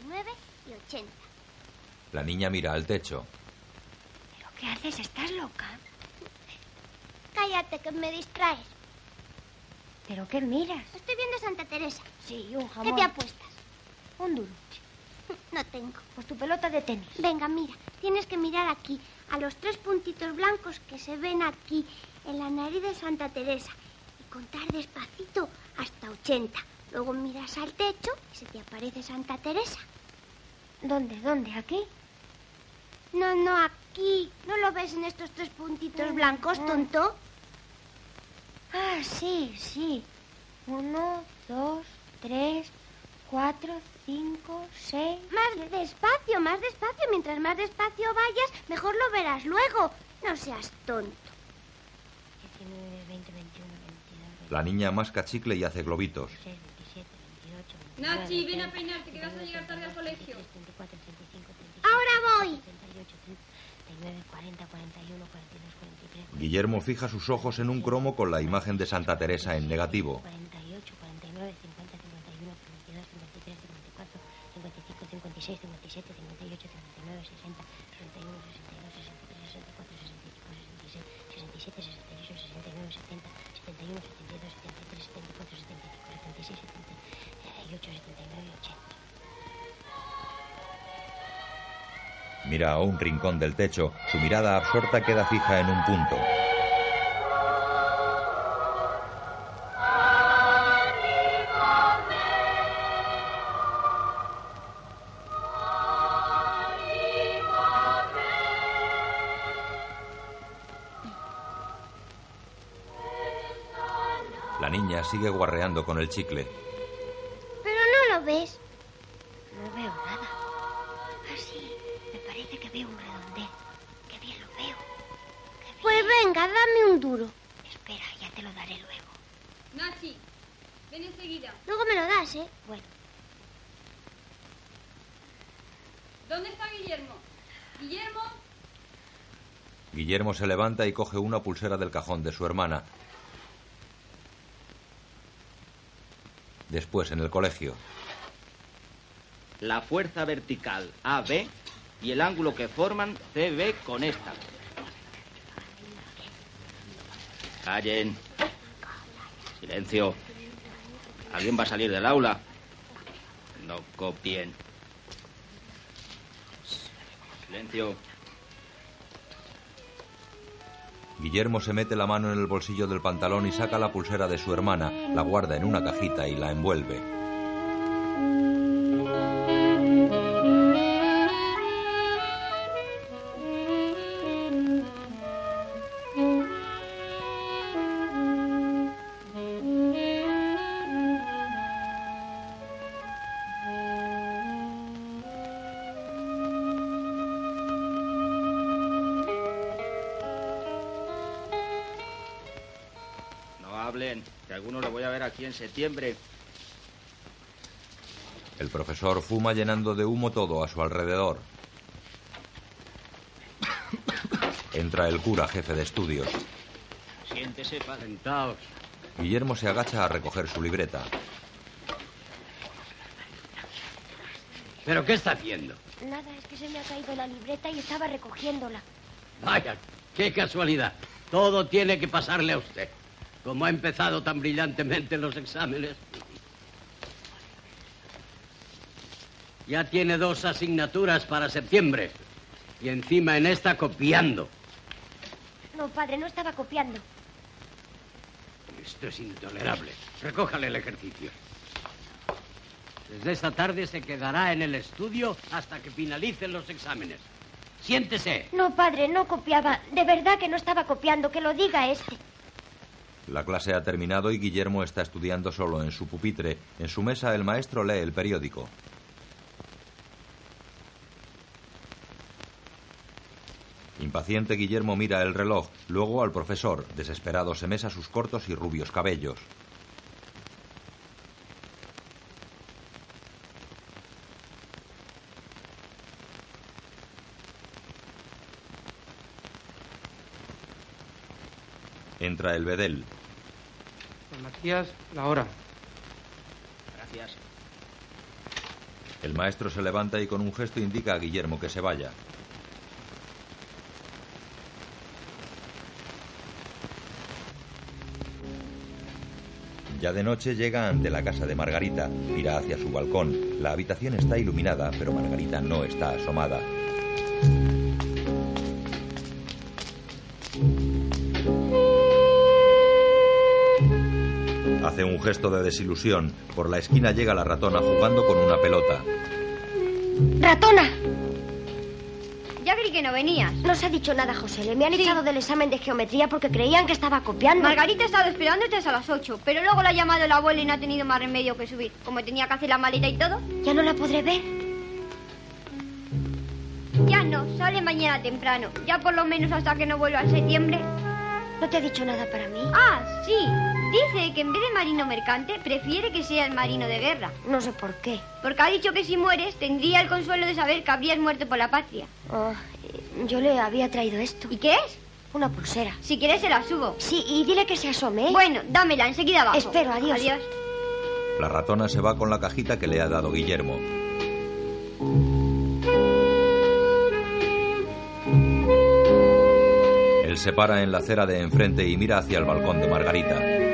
Speaker 15: 39 y 80.
Speaker 2: La niña mira al techo.
Speaker 5: ¿Pero qué haces? ¿Estás loca?
Speaker 15: Cállate, que me distraes.
Speaker 5: ¿Pero qué miras?
Speaker 15: Estoy viendo Santa Teresa.
Speaker 5: Sí, un
Speaker 15: ¿Qué
Speaker 5: jamón.
Speaker 15: te apuestas?
Speaker 5: Un duro. [laughs]
Speaker 15: No tengo.
Speaker 5: Pues tu pelota de tenis.
Speaker 15: Venga, mira, tienes que mirar aquí, a los tres puntitos blancos que se ven aquí, en la nariz de Santa Teresa, y contar despacito hasta 80. Luego miras al techo y se te aparece Santa Teresa.
Speaker 5: ¿Dónde? ¿Dónde? ¿Aquí?
Speaker 15: No, no, aquí. ¿No lo ves en estos tres puntitos blancos, tonto?
Speaker 5: Ah, sí, sí. Uno, dos, tres, cuatro, cinco, seis.
Speaker 15: Más despacio, más despacio. Mientras más despacio vayas, mejor lo verás luego. No seas tonto.
Speaker 5: 19, 20, 21, 22,
Speaker 2: La niña masca chicle y hace globitos.
Speaker 5: 26, 27, 28, 29,
Speaker 7: Nachi, ven a
Speaker 5: 30,
Speaker 7: peinarte, que vas a llegar tarde al
Speaker 5: 32,
Speaker 7: colegio.
Speaker 5: 33, 34, 35, 36,
Speaker 15: Ahora voy.
Speaker 5: 38, 39, 40, 41, 42, 43.
Speaker 2: Guillermo fija sus ojos en un cromo con la imagen de Santa Teresa en negativo. Mira a un rincón del techo. Su mirada absorta queda fija en un punto. La niña sigue guarreando con el chicle.
Speaker 16: Guillermo
Speaker 2: se levanta y coge una pulsera del cajón de su hermana. Después, en el colegio.
Speaker 11: La fuerza vertical AB y el ángulo que forman CB con esta. Callen. Silencio. ¿Alguien va a salir del aula? No copien. Silencio.
Speaker 2: Guillermo se mete la mano en el bolsillo del pantalón y saca la pulsera de su hermana, la guarda en una cajita y la envuelve.
Speaker 11: Que alguno lo voy a ver aquí en septiembre.
Speaker 2: El profesor fuma llenando de humo todo a su alrededor. Entra el cura, jefe de estudios.
Speaker 11: Siéntese, padre.
Speaker 14: Sentaos.
Speaker 2: Guillermo se agacha a recoger su libreta.
Speaker 14: ¿Pero qué está haciendo?
Speaker 5: Nada, es que se me ha caído la libreta y estaba recogiéndola.
Speaker 14: Vaya, qué casualidad. Todo tiene que pasarle a usted. Como ha empezado tan brillantemente los exámenes. Ya tiene dos asignaturas para septiembre. Y encima en esta copiando.
Speaker 5: No, padre, no estaba copiando.
Speaker 14: Esto es intolerable. Recójale el ejercicio. Desde esta tarde se quedará en el estudio hasta que finalicen los exámenes. Siéntese.
Speaker 5: No, padre, no copiaba. De verdad que no estaba copiando. Que lo diga este.
Speaker 2: La clase ha terminado y Guillermo está estudiando solo en su pupitre. En su mesa el maestro lee el periódico. Impaciente, Guillermo mira el reloj, luego al profesor. Desesperado se mesa sus cortos y rubios cabellos. Entra el bedel.
Speaker 17: Don Matías, la hora.
Speaker 11: Gracias.
Speaker 2: El maestro se levanta y con un gesto indica a Guillermo que se vaya. Ya de noche llega ante la casa de Margarita, mira hacia su balcón. La habitación está iluminada, pero Margarita no está asomada. Hace un gesto de desilusión. Por la esquina llega la ratona jugando con una pelota.
Speaker 5: ¡Ratona!
Speaker 7: Ya creí que no venías.
Speaker 5: No se ha dicho nada, José. Le me han echado del examen de geometría porque creían que estaba copiando.
Speaker 7: Margarita ha estado esperándote hasta las 8, pero luego la ha llamado la abuela y no ha tenido más remedio que subir. Como tenía que hacer la maleta y todo.
Speaker 5: ¿Ya no la podré ver?
Speaker 7: Ya no, sale mañana temprano. Ya por lo menos hasta que no vuelva en septiembre.
Speaker 5: ¿No te ha dicho nada para mí?
Speaker 7: Ah, sí. Dice que en vez de marino mercante, prefiere que sea el marino de guerra.
Speaker 5: No sé por qué.
Speaker 7: Porque ha dicho que si mueres, tendría el consuelo de saber que habrías muerto por la patria.
Speaker 5: Ah, yo le había traído esto.
Speaker 7: ¿Y qué es?
Speaker 5: Una pulsera.
Speaker 7: Si quieres, se la subo.
Speaker 5: Sí, y dile que se asome. ¿eh?
Speaker 7: Bueno, dámela, enseguida abajo.
Speaker 5: Espero, adiós.
Speaker 7: Adiós.
Speaker 2: La ratona se va con la cajita que le ha dado Guillermo. Él se para en la acera de enfrente y mira hacia el balcón de Margarita.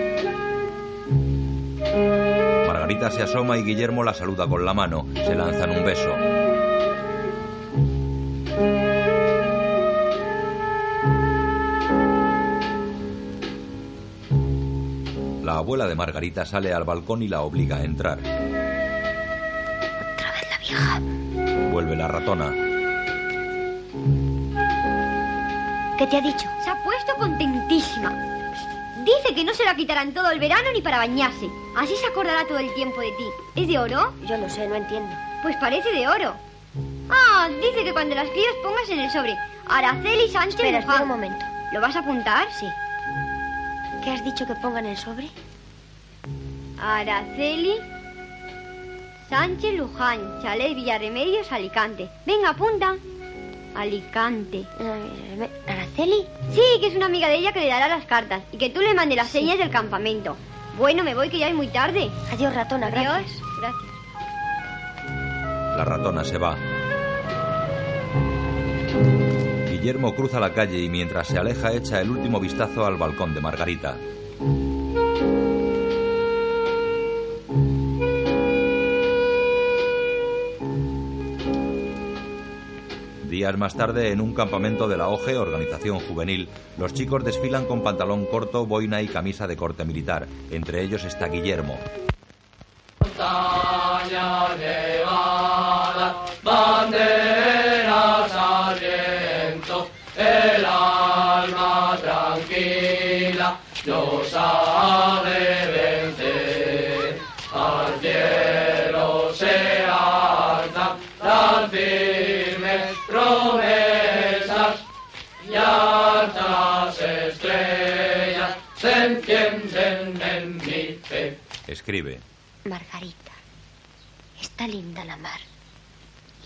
Speaker 2: Margarita se asoma y Guillermo la saluda con la mano. Se lanzan un beso. La abuela de Margarita sale al balcón y la obliga a entrar.
Speaker 5: Otra vez la vieja.
Speaker 2: Vuelve la ratona.
Speaker 5: ¿Qué te ha dicho?
Speaker 7: Se ha puesto contentísima. Dice que no se la quitarán todo el verano ni para bañarse. Así se acordará todo el tiempo de ti. ¿Es de oro?
Speaker 5: Yo no sé, no entiendo.
Speaker 7: Pues parece de oro. Ah, dice que cuando las escribas pongas en el sobre Araceli Sánchez
Speaker 5: Espera,
Speaker 7: Luján.
Speaker 5: espera un momento.
Speaker 7: ¿Lo vas a apuntar?
Speaker 5: Sí. ¿Qué has dicho que ponga en el sobre?
Speaker 7: Araceli
Speaker 18: Sánchez Luján, Chalet Villarremedios, Alicante. Venga, apunta. Alicante.
Speaker 5: ¿Araceli?
Speaker 18: Sí, que es una amiga de ella que le dará las cartas y que tú le mandes las señas del campamento. Bueno, me voy que ya es muy tarde.
Speaker 5: Adiós, ratona.
Speaker 18: Adiós.
Speaker 5: Gracias.
Speaker 18: Gracias.
Speaker 2: La ratona se va. Guillermo cruza la calle y mientras se aleja echa el último vistazo al balcón de Margarita. Días más tarde, en un campamento de la OGE, organización juvenil, los chicos desfilan con pantalón corto, boina y camisa de corte militar. Entre ellos está Guillermo. Escribe.
Speaker 5: Margarita, está linda la mar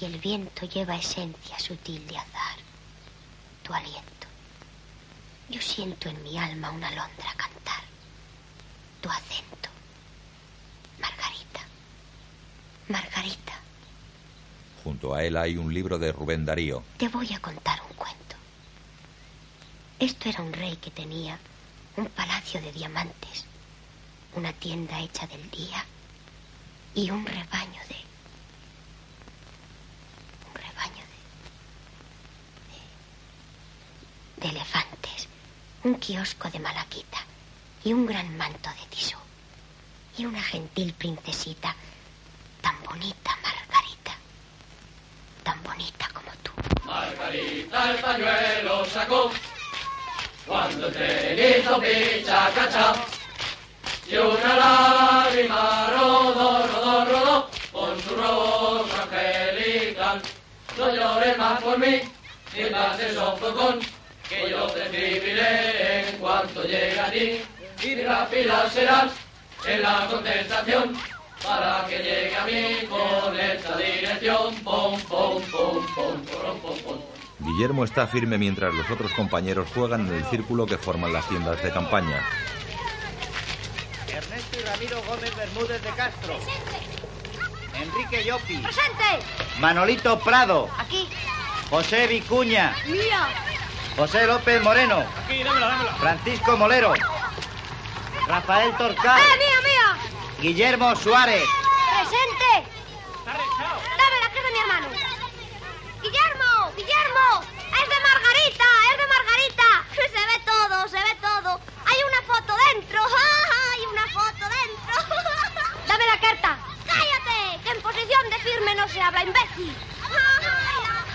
Speaker 5: y el viento lleva esencia sutil de azar. Tu aliento. Yo siento en mi alma una alondra cantar. Tu acento. Margarita. Margarita,
Speaker 2: Junto a él hay un libro de Rubén Darío.
Speaker 5: te voy a contar un cuento. Esto era un rey que tenía un palacio de diamantes, una tienda hecha del día y un rebaño de... un rebaño de... de, elefantes, un kiosco de malaquita y un gran manto de tisú y una gentil princesita tan bonita, Margarita, tan bonita como tú.
Speaker 19: Margarita el pañuelo sacó cuando el tren hizo picha cachá y una lágrima rodó, rodó, rodó por su rostro angelical. No llores más por mí, ni más de sofocón, que yo te escribiré en cuanto llegue a ti y rápida serás en la contestación para que llegue a mí con esta dirección. Pom, pom, pom, pom, pom, pom, pom.
Speaker 2: Guillermo está firme mientras los otros compañeros juegan en el círculo que forman las tiendas de campaña.
Speaker 11: Ramiro Gómez Bermúdez de Castro. Enrique Llopi.
Speaker 4: ¡Presente!
Speaker 11: Manolito Prado.
Speaker 4: Aquí.
Speaker 11: José Vicuña.
Speaker 4: Mía.
Speaker 11: José López Moreno.
Speaker 14: Aquí, dámela, dámela.
Speaker 11: Francisco Molero. Rafael Torcal.
Speaker 4: ¡Eh, mía, mía!
Speaker 11: Guillermo Suárez.
Speaker 4: ¡Presente! ¡Dámela, que es de mi hermano! ¡Guillermo! ¡Guillermo! ¡Es de Margarita! ¡Es de Margarita! [laughs] Se ve todo, se ve todo. Hay una foto dentro. ¡Ja, [laughs] Hay una foto dentro. [laughs] ¡Dame la carta! ¡Cállate! Que en posición de firme no se habla, imbécil.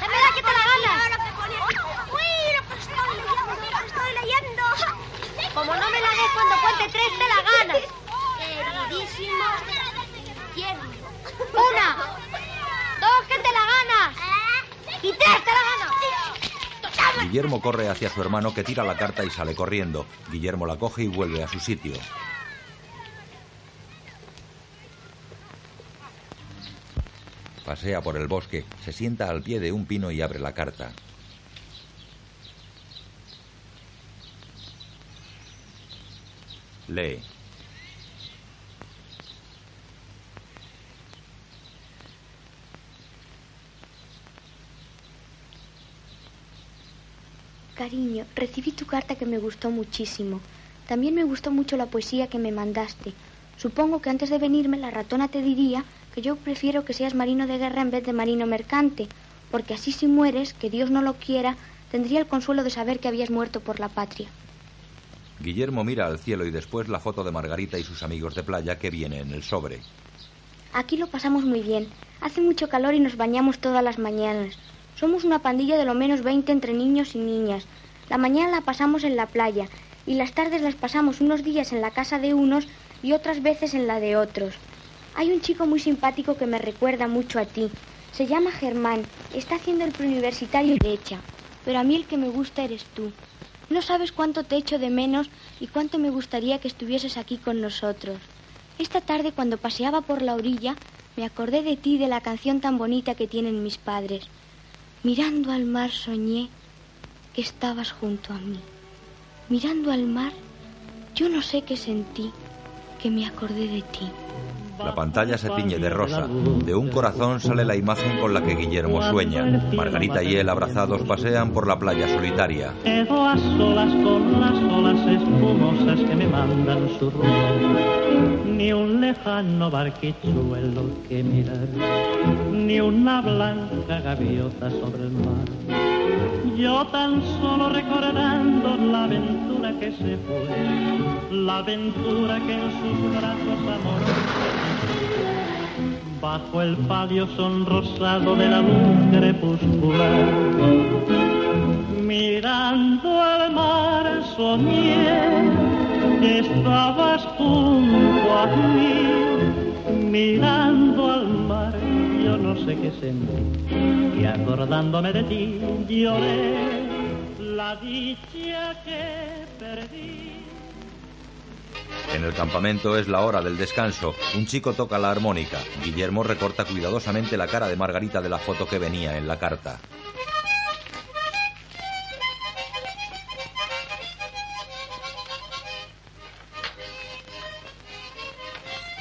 Speaker 4: ¡Dame la que te la ganas! ¡Uy, lo que estoy leyendo! ¡Lo que estoy leyendo! [laughs] Como no me la des cuando cuente tres, te la ganas. Queridísimo Guillermo. Una, dos, que te la ganas. Y tres, te la ganas.
Speaker 2: Guillermo corre hacia su hermano que tira la carta y sale corriendo. Guillermo la coge y vuelve a su sitio. Pasea por el bosque, se sienta al pie de un pino y abre la carta. Lee.
Speaker 9: Cariño, recibí tu carta que me gustó muchísimo. También me gustó mucho la poesía que me mandaste. Supongo que antes de venirme la ratona te diría que yo prefiero que seas marino de guerra en vez de marino mercante, porque así si mueres, que Dios no lo quiera, tendría el consuelo de saber que habías muerto por la patria.
Speaker 2: Guillermo mira al cielo y después la foto de Margarita y sus amigos de playa que viene en el sobre.
Speaker 9: Aquí lo pasamos muy bien. Hace mucho calor y nos bañamos todas las mañanas. Somos una pandilla de lo menos 20 entre niños y niñas. La mañana la pasamos en la playa y las tardes las pasamos unos días en la casa de unos y otras veces en la de otros. Hay un chico muy simpático que me recuerda mucho a ti. Se llama Germán. Está haciendo el preuniversitario de Echa. Pero a mí el que me gusta eres tú. No sabes cuánto te echo de menos y cuánto me gustaría que estuvieses aquí con nosotros. Esta tarde, cuando paseaba por la orilla, me acordé de ti, de la canción tan bonita que tienen mis padres. Mirando al mar soñé que estabas junto a mí. Mirando al mar, yo no sé qué sentí, que me acordé de ti.
Speaker 2: La pantalla se tiñe de rosa. De un corazón sale la imagen con la que Guillermo sueña. Margarita y él abrazados pasean por la playa solitaria.
Speaker 3: Quedo a solas con las olas espumosas que me mandan su rumbo. Ni un lejano barquichuelo que mirar, ni una blanca gaviota sobre el mar. Yo tan solo recordando la aventura que se fue, la aventura que en sus brazos amorosos bajo el palio sonrosado de la luz crepuscular. Mirando al mar soñé estabas junto a mí. Mirando al mar yo no sé qué sentí y acordándome de ti lloré la dicha que perdí.
Speaker 2: En el campamento es la hora del descanso. Un chico toca la armónica. Guillermo recorta cuidadosamente la cara de Margarita de la foto que venía en la carta.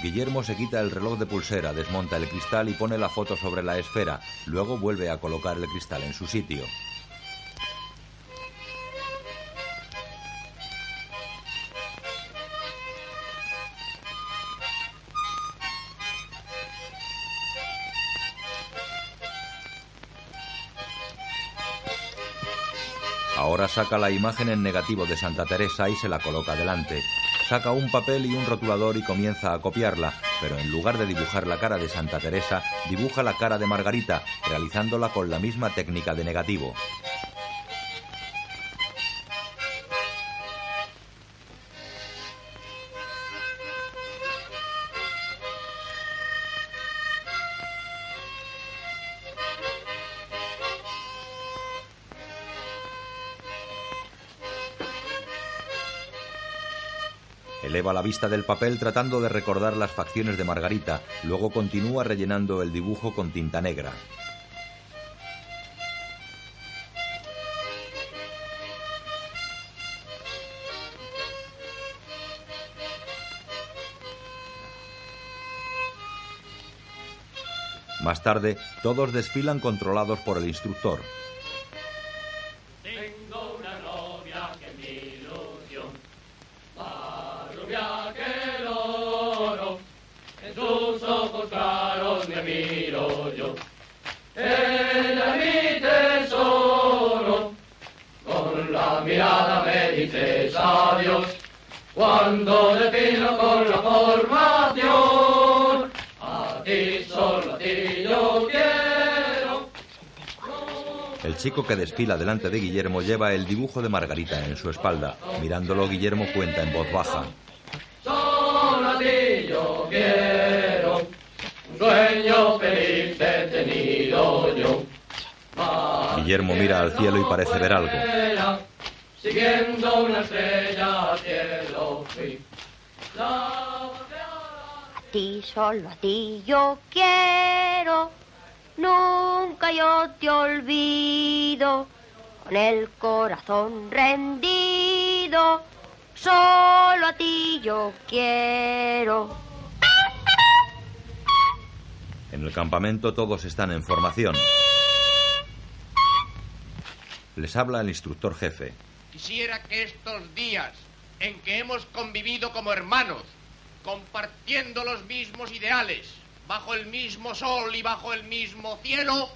Speaker 2: Guillermo se quita el reloj de pulsera, desmonta el cristal y pone la foto sobre la esfera. Luego vuelve a colocar el cristal en su sitio. Ahora saca la imagen en negativo de Santa Teresa y se la coloca delante. Saca un papel y un rotulador y comienza a copiarla, pero en lugar de dibujar la cara de Santa Teresa, dibuja la cara de Margarita, realizándola con la misma técnica de negativo. Eleva la vista del papel tratando de recordar las facciones de Margarita, luego continúa rellenando el dibujo con tinta negra. Más tarde, todos desfilan controlados por el instructor. Chico que desfila delante de Guillermo lleva el dibujo de Margarita en su espalda. Mirándolo, Guillermo cuenta en voz baja.
Speaker 19: Solo a ti yo quiero, un sueño feliz he tenido yo.
Speaker 2: Guillermo mira al cielo y parece ver algo.
Speaker 19: Siguiendo una estrella cielo fui.
Speaker 18: A ti, solo a ti yo quiero, nunca yo te olvido, con el corazón rendido, solo a ti yo quiero.
Speaker 2: En el campamento todos están en formación. Les habla el instructor jefe.
Speaker 20: Quisiera que estos días en que hemos convivido como hermanos, compartiendo los mismos ideales, bajo el mismo sol y bajo el mismo cielo,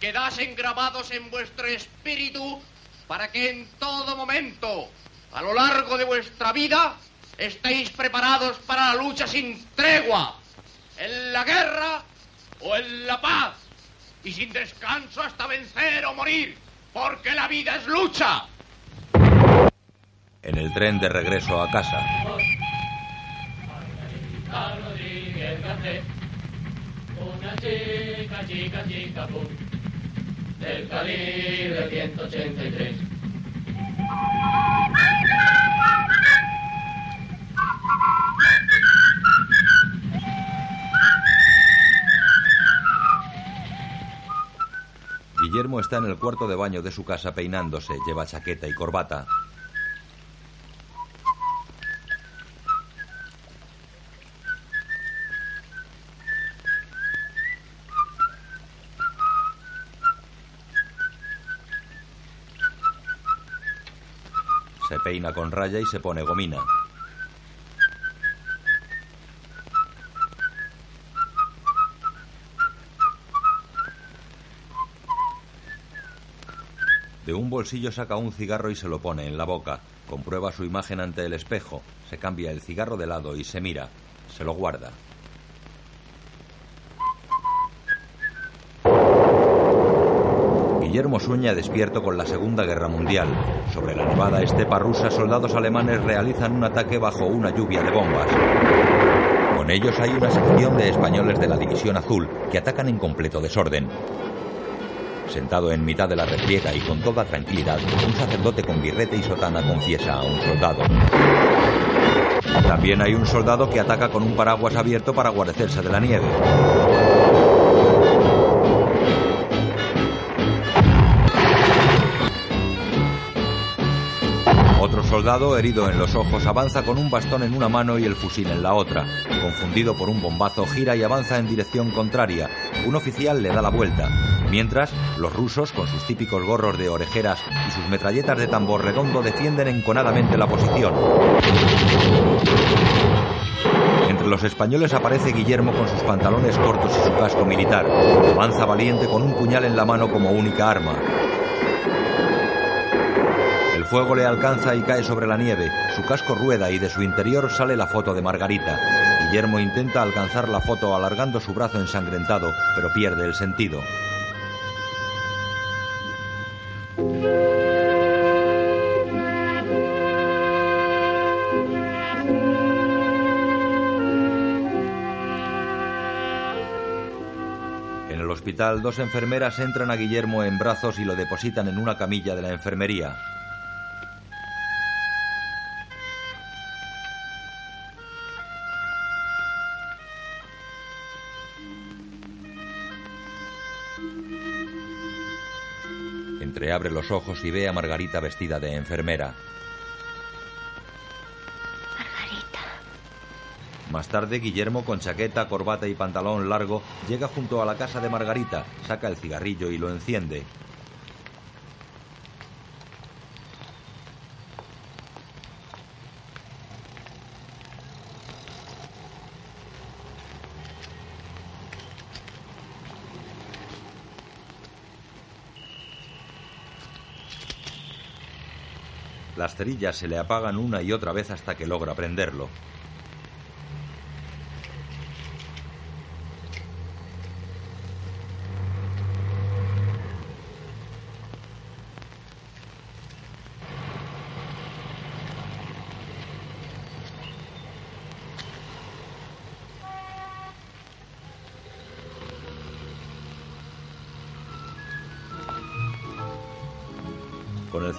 Speaker 20: quedasen grabados en vuestro espíritu para que en todo momento, a lo largo de vuestra vida, estéis preparados para la lucha sin tregua, en la guerra o en la paz, y sin descanso hasta vencer o morir, porque la vida es lucha.
Speaker 2: En el tren de regreso a casa,
Speaker 19: Carlos Rodríguez Garcés, una chica, chica, chica, pum, del calibre 183.
Speaker 2: Guillermo está en el cuarto de baño de su casa peinándose, lleva chaqueta y corbata. Con raya y se pone gomina. De un bolsillo saca un cigarro y se lo pone en la boca. Comprueba su imagen ante el espejo. Se cambia el cigarro de lado y se mira. Se lo guarda. Guillermo sueña despierto con la Segunda Guerra Mundial. Sobre la nevada estepa rusa, soldados alemanes realizan un ataque bajo una lluvia de bombas. Con ellos hay una sección de españoles de la División Azul que atacan en completo desorden. Sentado en mitad de la refriega y con toda tranquilidad, un sacerdote con birrete y sotana confiesa a un soldado. También hay un soldado que ataca con un paraguas abierto para guarecerse de la nieve. Otro soldado, herido en los ojos, avanza con un bastón en una mano y el fusil en la otra. Confundido por un bombazo, gira y avanza en dirección contraria. Un oficial le da la vuelta. Mientras, los rusos, con sus típicos gorros de orejeras y sus metralletas de tambor redondo, defienden enconadamente la posición. Entre los españoles aparece Guillermo con sus pantalones cortos y su casco militar. Avanza valiente con un puñal en la mano como única arma. Fuego le alcanza y cae sobre la nieve. Su casco rueda y de su interior sale la foto de Margarita. Guillermo intenta alcanzar la foto alargando su brazo ensangrentado, pero pierde el sentido. Dos enfermeras entran a Guillermo en brazos y lo depositan en una camilla de la enfermería. Entreabre los ojos y ve a Margarita vestida de enfermera. Más tarde, Guillermo, con chaqueta, corbata y pantalón largo, llega junto a la casa de Margarita, saca el cigarrillo y lo enciende. Se le apagan una y otra vez hasta que logra prenderlo.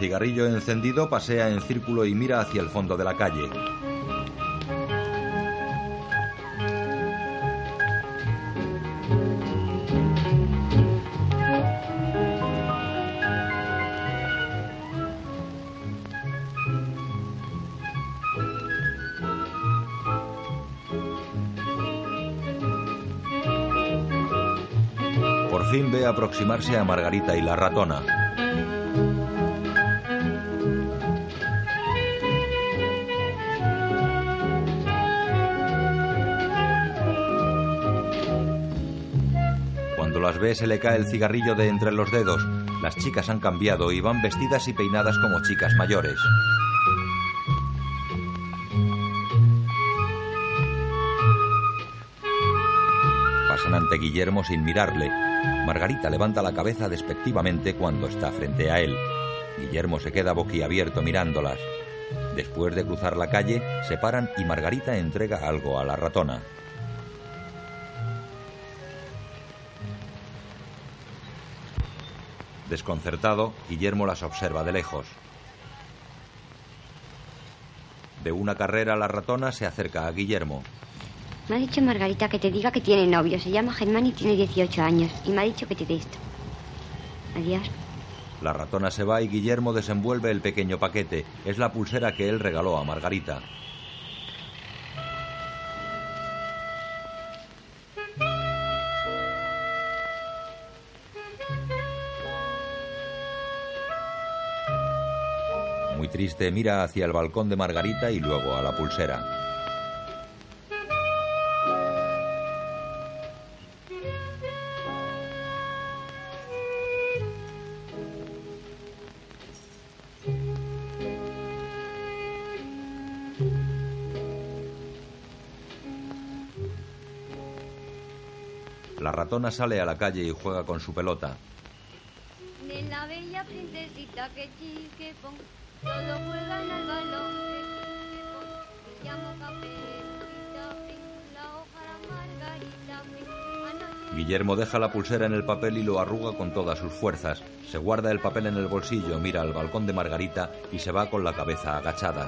Speaker 2: Cigarrillo encendido pasea en círculo y mira hacia el fondo de la calle. Por fin ve aproximarse a Margarita y la ratona. Las ve se le cae el cigarrillo de entre los dedos. Las chicas han cambiado y van vestidas y peinadas como chicas mayores. Pasan ante Guillermo sin mirarle. Margarita levanta la cabeza despectivamente cuando está frente a él. Guillermo se queda boquiabierto mirándolas. Después de cruzar la calle, se paran y Margarita entrega algo a la ratona. Desconcertado, Guillermo las observa de lejos. De una carrera la ratona se acerca a Guillermo.
Speaker 18: Me ha dicho Margarita que te diga que tiene novio. Se llama Germán y tiene 18 años. Y me ha dicho que te dé esto. Adiós.
Speaker 2: La ratona se va y Guillermo desenvuelve el pequeño paquete. Es la pulsera que él regaló a Margarita. Triste, mira hacia el balcón de Margarita y luego a la pulsera. La ratona sale a la calle y juega con su pelota. Guillermo deja la pulsera en el papel y lo arruga con todas sus fuerzas. Se guarda el papel en el bolsillo, mira al balcón de Margarita y se va con la cabeza agachada.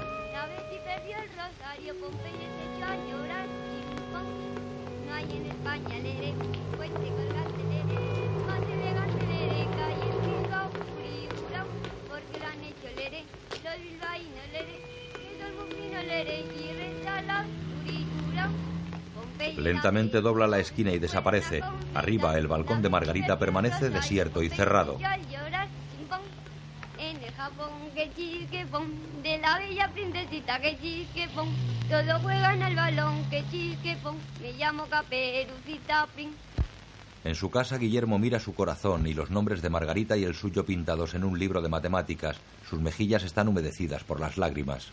Speaker 2: Lentamente dobla la esquina y desaparece. Arriba el balcón de Margarita permanece desierto y cerrado.
Speaker 4: de la bella princesita que todos juegan al balón, que me llamo Caperucita Pin.
Speaker 2: En su casa Guillermo mira su corazón y los nombres de Margarita y el suyo pintados en un libro de matemáticas. Sus mejillas están humedecidas por las lágrimas.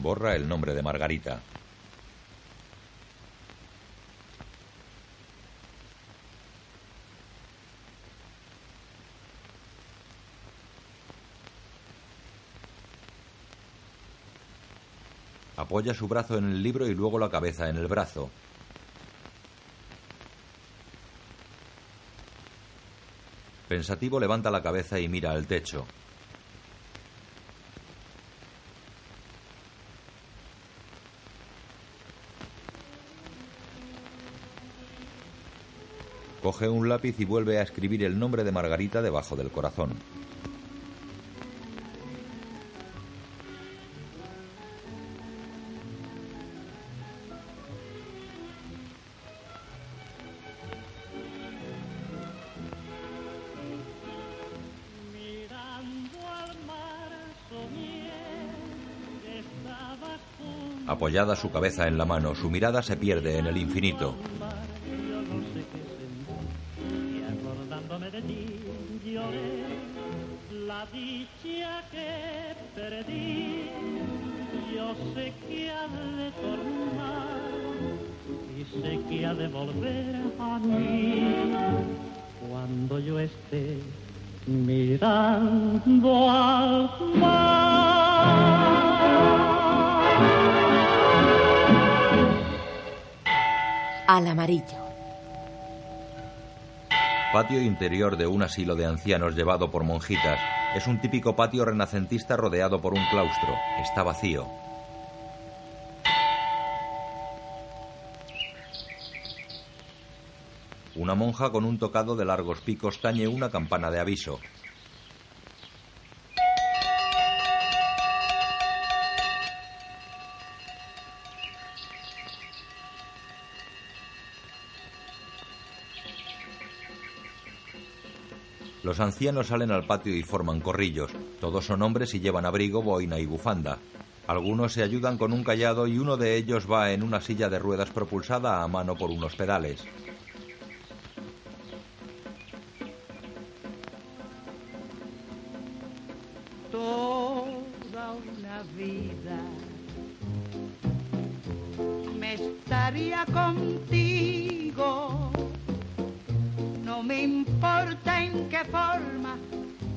Speaker 2: Borra el nombre de Margarita. Apoya su brazo en el libro y luego la cabeza en el brazo. Pensativo levanta la cabeza y mira al techo. Coge un lápiz y vuelve a escribir el nombre de Margarita debajo del corazón. Apoyada su cabeza en la mano, su mirada se pierde en el infinito.
Speaker 3: Acordándome de ti lloré la dicha que perdí. Yo sé que ha de tornar y sé que ha de volver a mí cuando yo esté mirando al
Speaker 1: Al amarillo.
Speaker 2: Patio interior de un asilo de ancianos llevado por monjitas. Es un típico patio renacentista rodeado por un claustro. Está vacío. Una monja con un tocado de largos picos tañe una campana de aviso. Los ancianos salen al patio y forman corrillos. Todos son hombres y llevan abrigo, boina y bufanda. Algunos se ayudan con un callado y uno de ellos va en una silla de ruedas propulsada a mano por unos pedales.
Speaker 21: toda una vida me estaría contigo. No me importa en qué forma,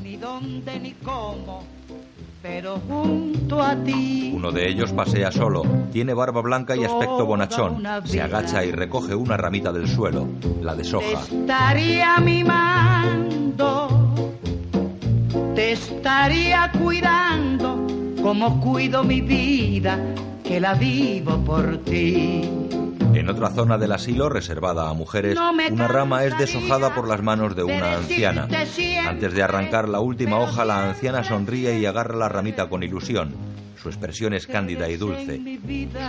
Speaker 21: ni dónde, ni cómo, pero junto a ti.
Speaker 2: Uno de ellos pasea solo. Tiene barba blanca y aspecto bonachón. Se agacha y recoge una ramita del suelo. La deshoja.
Speaker 21: estaría mimando, te estaría cuidando como cuido mi vida, que la vivo por ti.
Speaker 2: En otra zona del asilo, reservada a mujeres, una rama es deshojada por las manos de una anciana. Antes de arrancar la última hoja, la anciana sonríe y agarra la ramita con ilusión. Su expresión es cándida y dulce.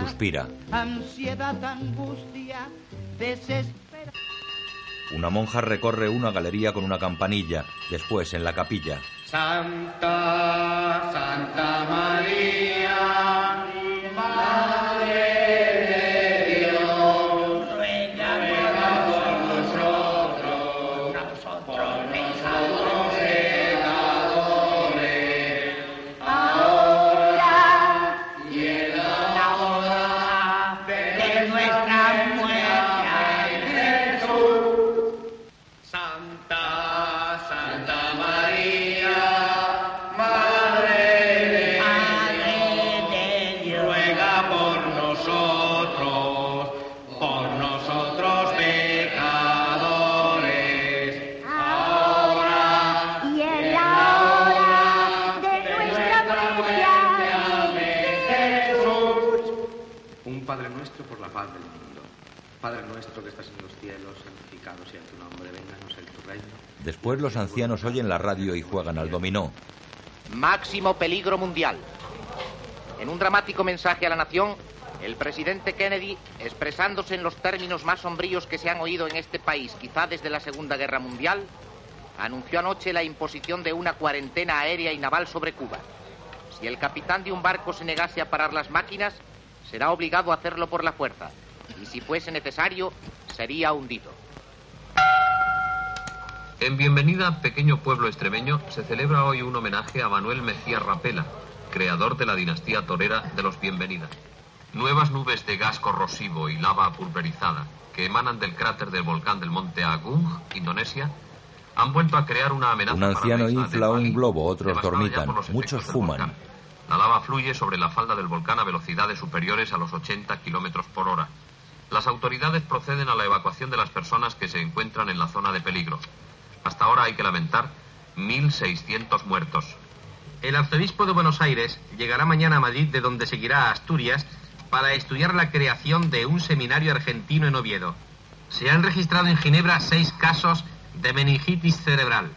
Speaker 2: Suspira.
Speaker 21: Ansiedad, angustia, desesperación.
Speaker 2: Una monja recorre una galería con una campanilla. Después, en la capilla,
Speaker 19: Santa, Santa María, Madre
Speaker 17: Padre nuestro por la paz del mundo. Padre nuestro que estás en los cielos, santificado sea tu nombre, vénganos el tu reino.
Speaker 2: Después los ancianos oyen la radio y juegan al dominó.
Speaker 22: Máximo peligro mundial. En un dramático mensaje a la nación, el presidente Kennedy, expresándose en los términos más sombríos que se han oído en este país, quizá desde la Segunda Guerra Mundial, anunció anoche la imposición de una cuarentena aérea y naval sobre Cuba. Si el capitán de un barco se negase a parar las máquinas, será obligado a hacerlo por la fuerza. Y si fuese necesario, sería hundido.
Speaker 23: En Bienvenida, pequeño pueblo extremeño, se celebra hoy un homenaje a Manuel Mejía Rapela, creador de la dinastía torera de los Bienvenida. Nuevas nubes de gas corrosivo y lava pulverizada que emanan del cráter del volcán del monte Agung, Indonesia, han vuelto a crear una amenaza
Speaker 2: Un anciano
Speaker 23: para la isla
Speaker 2: infla un globo, otros dormitan, muchos fuman.
Speaker 23: La lava fluye sobre la falda del volcán a velocidades superiores a los 80 kilómetros por hora. Las autoridades proceden a la evacuación de las personas que se encuentran en la zona de peligro. Hasta ahora hay que lamentar 1.600 muertos.
Speaker 24: El arzobispo de Buenos Aires llegará mañana a Madrid, de donde seguirá a Asturias, para estudiar la creación de un seminario argentino en Oviedo. Se han registrado en Ginebra seis casos de meningitis cerebral.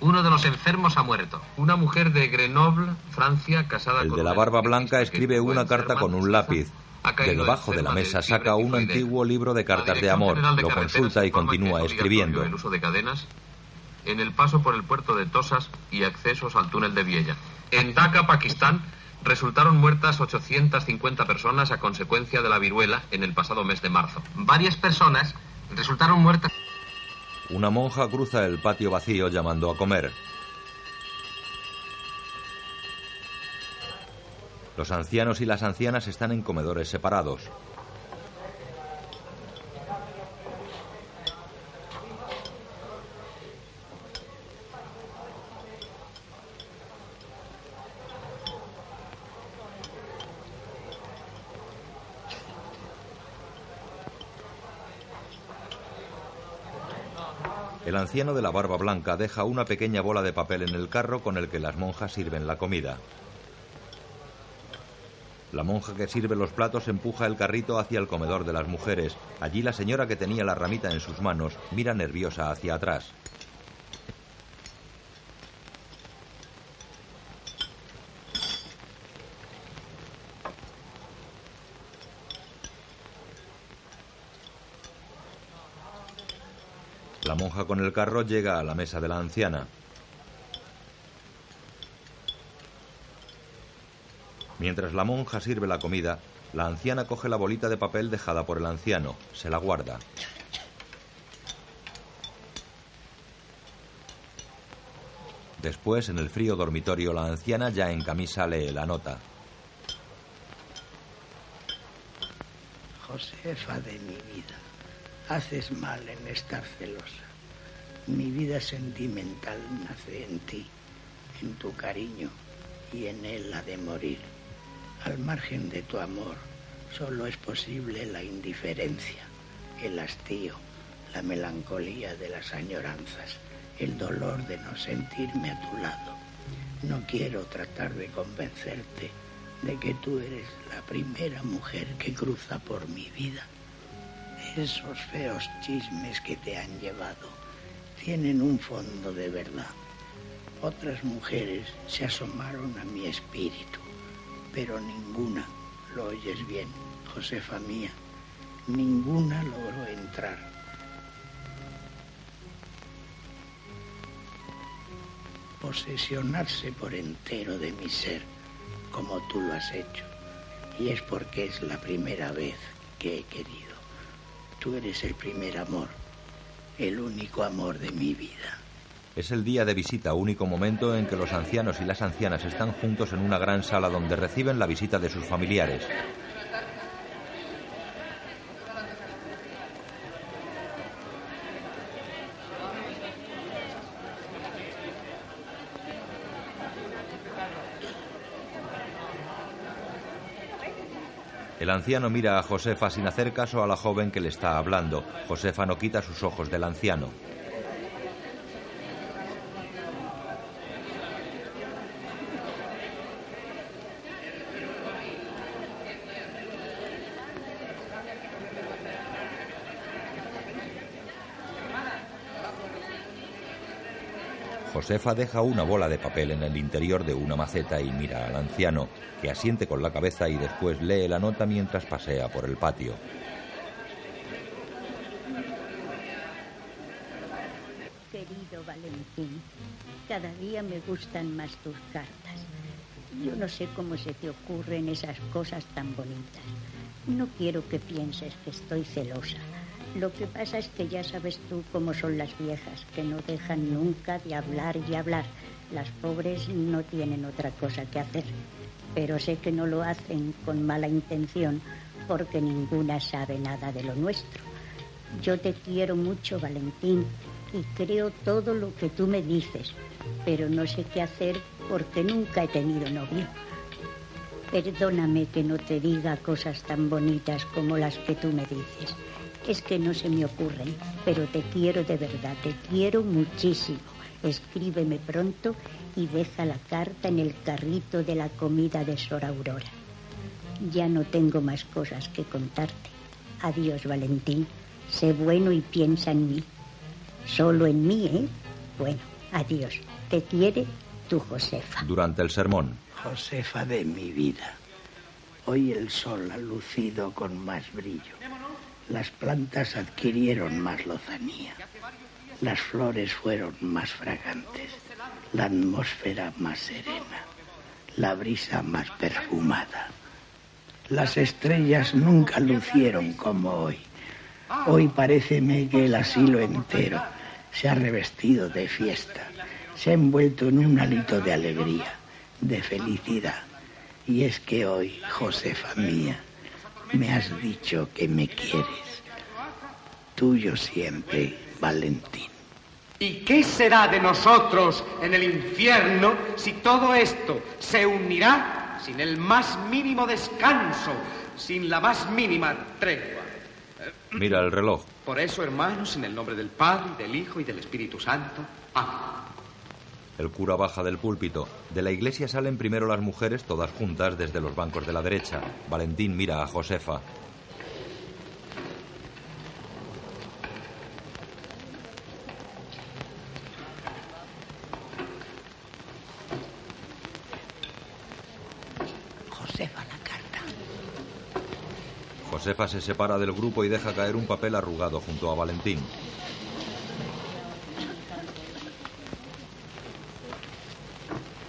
Speaker 24: Uno de los enfermos ha muerto.
Speaker 23: Una mujer de Grenoble, Francia, casada
Speaker 2: El
Speaker 23: con
Speaker 2: de la barba blanca escribe una carta con un lápiz. De debajo de la mesa saca un antiguo libro de cartas de amor, lo consulta y continúa escribiendo.
Speaker 23: El uso de cadenas en el paso por el puerto de Tosas y accesos al túnel de Viella. En Dhaka, Pakistán, resultaron muertas 850 personas a consecuencia de la viruela en el pasado mes de marzo.
Speaker 24: Varias personas resultaron muertas.
Speaker 2: Una monja cruza el patio vacío llamando a comer. Los ancianos y las ancianas están en comedores separados. El anciano de la barba blanca deja una pequeña bola de papel en el carro con el que las monjas sirven la comida. La monja que sirve los platos empuja el carrito hacia el comedor de las mujeres. Allí la señora que tenía la ramita en sus manos mira nerviosa hacia atrás. La monja con el carro llega a la mesa de la anciana. Mientras la monja sirve la comida, la anciana coge la bolita de papel dejada por el anciano, se la guarda. Después, en el frío dormitorio, la anciana ya en camisa lee la nota.
Speaker 25: Josefa de mi vida, haces mal en estar celosa. Mi vida sentimental nace en ti, en tu cariño y en él ha de morir. Al margen de tu amor, solo es posible la indiferencia, el hastío, la melancolía de las añoranzas, el dolor de no sentirme a tu lado. No quiero tratar de convencerte de que tú eres la primera mujer que cruza por mi vida. Esos feos chismes que te han llevado tienen un fondo de verdad. Otras mujeres se asomaron a mi espíritu, pero ninguna, lo oyes bien, Josefa mía, ninguna logró entrar. Posesionarse por entero de mi ser, como tú lo has hecho. Y es porque es la primera vez que he querido. Tú eres el primer amor, el único amor de mi vida.
Speaker 2: Es el día de visita, único momento en que los ancianos y las ancianas están juntos en una gran sala donde reciben la visita de sus familiares. El anciano mira a Josefa sin hacer caso a la joven que le está hablando. Josefa no quita sus ojos del anciano. Josefa deja una bola de papel en el interior de una maceta y mira al anciano, que asiente con la cabeza y después lee la nota mientras pasea por el patio.
Speaker 26: Querido Valentín, cada día me gustan más tus cartas. Yo no sé cómo se te ocurren esas cosas tan bonitas. No quiero que pienses que estoy celosa. Lo que pasa es que ya sabes tú cómo son las viejas, que no dejan nunca de hablar y hablar. Las pobres no tienen otra cosa que hacer, pero sé que no lo hacen con mala intención porque ninguna sabe nada de lo nuestro. Yo te quiero mucho, Valentín, y creo todo lo que tú me dices, pero no sé qué hacer porque nunca he tenido novio. Perdóname que no te diga cosas tan bonitas como las que tú me dices. Es que no se me ocurren, pero te quiero de verdad, te quiero muchísimo. Escríbeme pronto y deja la carta en el carrito de la comida de Sor Aurora. Ya no tengo más cosas que contarte. Adiós, Valentín. Sé bueno y piensa en mí. Solo en mí, ¿eh? Bueno, adiós. Te quiere tu Josefa.
Speaker 2: Durante el sermón,
Speaker 25: Josefa de mi vida. Hoy el sol ha lucido con más brillo. Las plantas adquirieron más lozanía. Las flores fueron más fragantes. La atmósfera más serena. La brisa más perfumada. Las estrellas nunca lucieron como hoy. Hoy paréceme que el asilo entero se ha revestido de fiesta. Se ha envuelto en un hálito de alegría, de felicidad. Y es que hoy, Josefa mía, me has dicho que me quieres. Tuyo siempre, Valentín.
Speaker 20: ¿Y qué será de nosotros en el infierno si todo esto se unirá sin el más mínimo descanso, sin la más mínima tregua?
Speaker 2: mira el reloj.
Speaker 20: Por eso, hermanos, en el nombre del Padre, del Hijo y del Espíritu Santo. Amén.
Speaker 2: El cura baja del púlpito. De la iglesia salen primero las mujeres, todas juntas, desde los bancos de la derecha. Valentín mira a Josefa.
Speaker 25: Josefa, la carta.
Speaker 2: Josefa se separa del grupo y deja caer un papel arrugado junto a Valentín.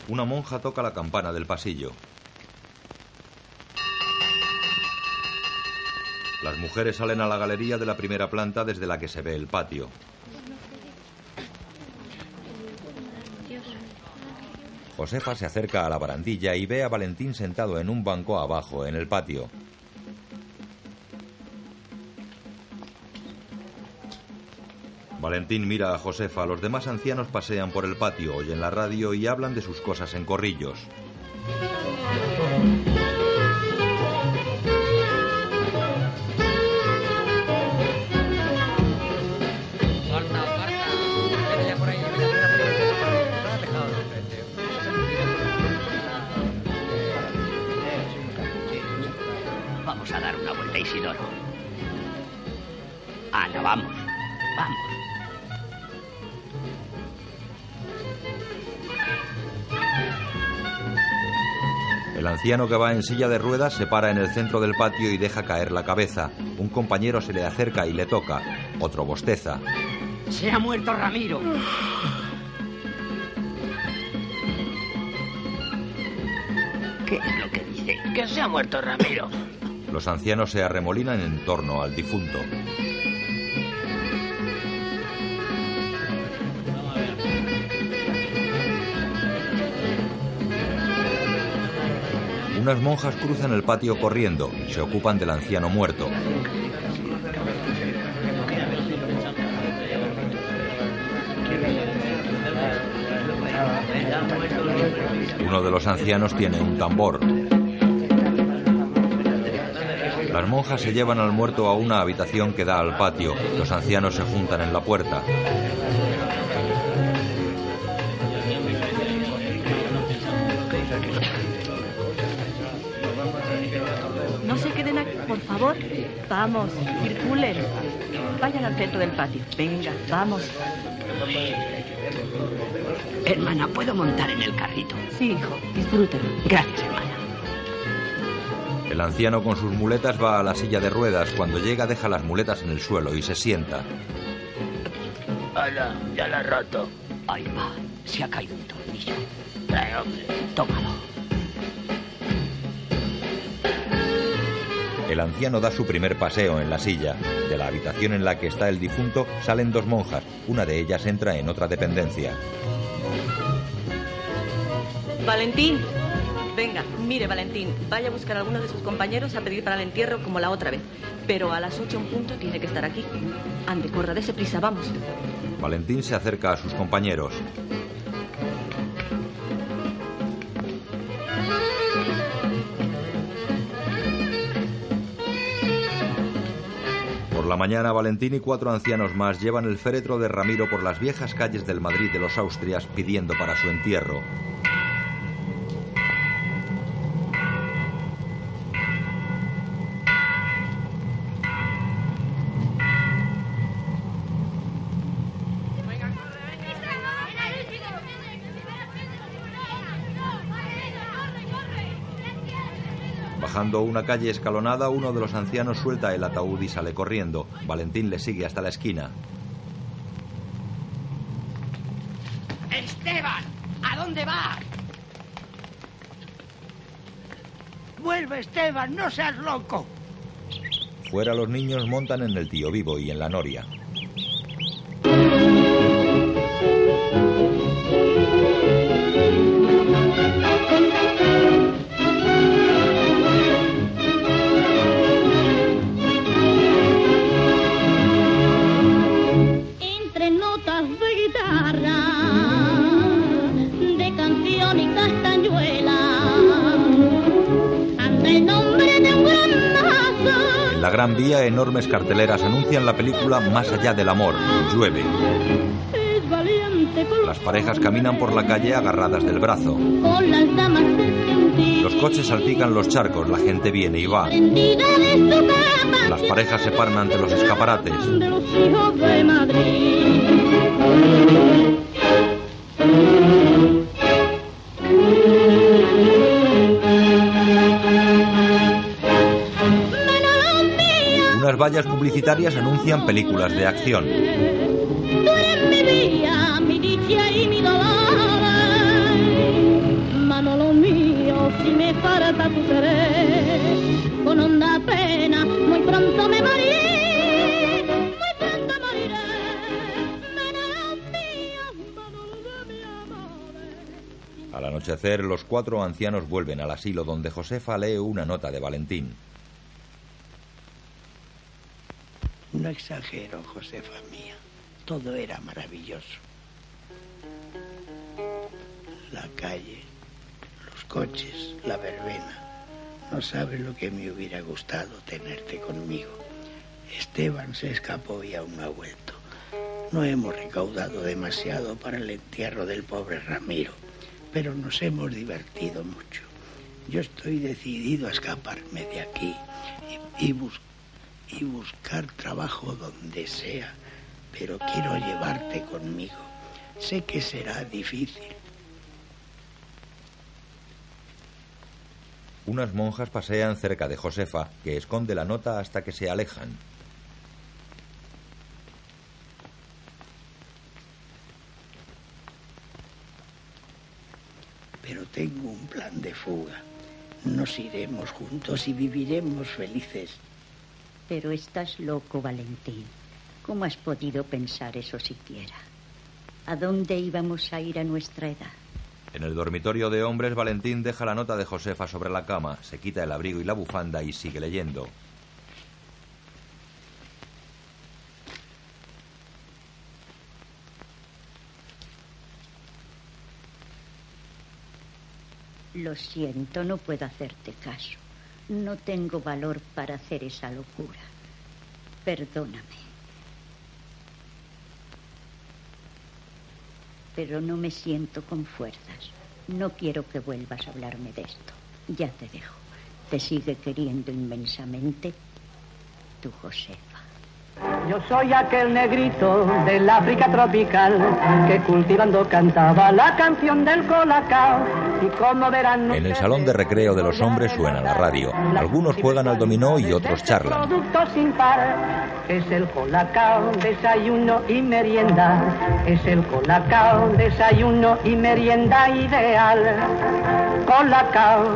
Speaker 2: Una monja toca la campana del pasillo. Las mujeres salen a la galería de la primera planta desde la que se ve el patio. Josefa se acerca a la barandilla y ve a Valentín sentado en un banco abajo en el patio. Valentín mira a Josefa. Los demás ancianos pasean por el patio, oyen la radio y hablan de sus cosas en corrillos. Anciano que va en silla de ruedas se para en el centro del patio y deja caer la cabeza. Un compañero se le acerca y le toca. Otro bosteza.
Speaker 14: Se ha muerto Ramiro. ¿Qué es lo que dice? Que se ha muerto Ramiro.
Speaker 2: Los ancianos se arremolinan en torno al difunto. Unas monjas cruzan el patio corriendo, se ocupan del anciano muerto. Uno de los ancianos tiene un tambor. Las monjas se llevan al muerto a una habitación que da al patio. Los ancianos se juntan en la puerta.
Speaker 27: Vamos, circulen. Vayan al centro del patio. Venga, vamos.
Speaker 14: Hermana, ¿puedo montar en el carrito?
Speaker 27: Sí, hijo, disfrútenlo.
Speaker 14: Gracias, hermana.
Speaker 2: El anciano con sus muletas va a la silla de ruedas. Cuando llega deja las muletas en el suelo y se sienta.
Speaker 14: Ala, ya la he roto. Ahí va, se ha caído un tornillo. Hombre, tómalo.
Speaker 2: El anciano da su primer paseo en la silla. De la habitación en la que está el difunto salen dos monjas. Una de ellas entra en otra dependencia.
Speaker 27: Valentín. Venga, mire, Valentín, vaya a buscar a alguno de sus compañeros a pedir para el entierro como la otra vez. Pero a las ocho en punto tiene que estar aquí. Ande, corra, dése prisa, vamos.
Speaker 2: Valentín se acerca a sus compañeros. La mañana, Valentín y cuatro ancianos más llevan el féretro de Ramiro por las viejas calles del Madrid de los Austrias pidiendo para su entierro. Bajando una calle escalonada, uno de los ancianos suelta el ataúd y sale corriendo. Valentín le sigue hasta la esquina.
Speaker 21: Esteban, ¿a dónde vas? Vuelve, Esteban, no seas loco.
Speaker 2: Fuera los niños montan en el tío vivo y en la noria. Vía, enormes carteleras anuncian la película Más allá del amor. Llueve. Las parejas caminan por la calle agarradas del brazo. Los coches salpican los charcos, la gente viene y va. Las parejas se paran ante los escaparates.
Speaker 28: Manolo mío, Manolo de amor.
Speaker 2: Al anochecer, los cuatro ancianos vuelven al asilo donde Josefa lee una nota de Valentín.
Speaker 25: Exagero, Josefa mía. Todo era maravilloso. La calle, los coches, la verbena. No sabes lo que me hubiera gustado tenerte conmigo. Esteban se escapó y aún ha vuelto. No hemos recaudado demasiado para el entierro del pobre Ramiro, pero nos hemos divertido mucho. Yo estoy decidido a escaparme de aquí y y, bus- y buscar trabajo donde sea, pero quiero llevarte conmigo. Sé que será difícil.
Speaker 2: Unas monjas pasean cerca de Josefa, que esconde la nota hasta que se alejan.
Speaker 25: Pero tengo un plan de fuga. Nos iremos juntos y viviremos felices.
Speaker 26: Pero estás loco, Valentín. ¿Cómo has podido pensar eso siquiera? ¿A dónde íbamos a ir a nuestra edad?
Speaker 2: En el dormitorio de hombres, Valentín deja la nota de Josefa sobre la cama, se quita el abrigo y la bufanda y sigue leyendo.
Speaker 26: Lo siento, no puedo hacerte caso. No tengo valor para hacer esa locura. Perdóname. Pero no me siento con fuerzas. No quiero que vuelvas a hablarme de esto. Ya te dejo. Te sigue queriendo inmensamente tu Josefa.
Speaker 29: Yo soy aquel negrito del África tropical que cultivando cantaba la canción del colacao
Speaker 2: En el salón de recreo de los hombres suena la radio. Algunos juegan al dominó y otros charlan.
Speaker 29: es el colacao, desayuno y merienda es el colacao, desayuno y merienda ideal colacao,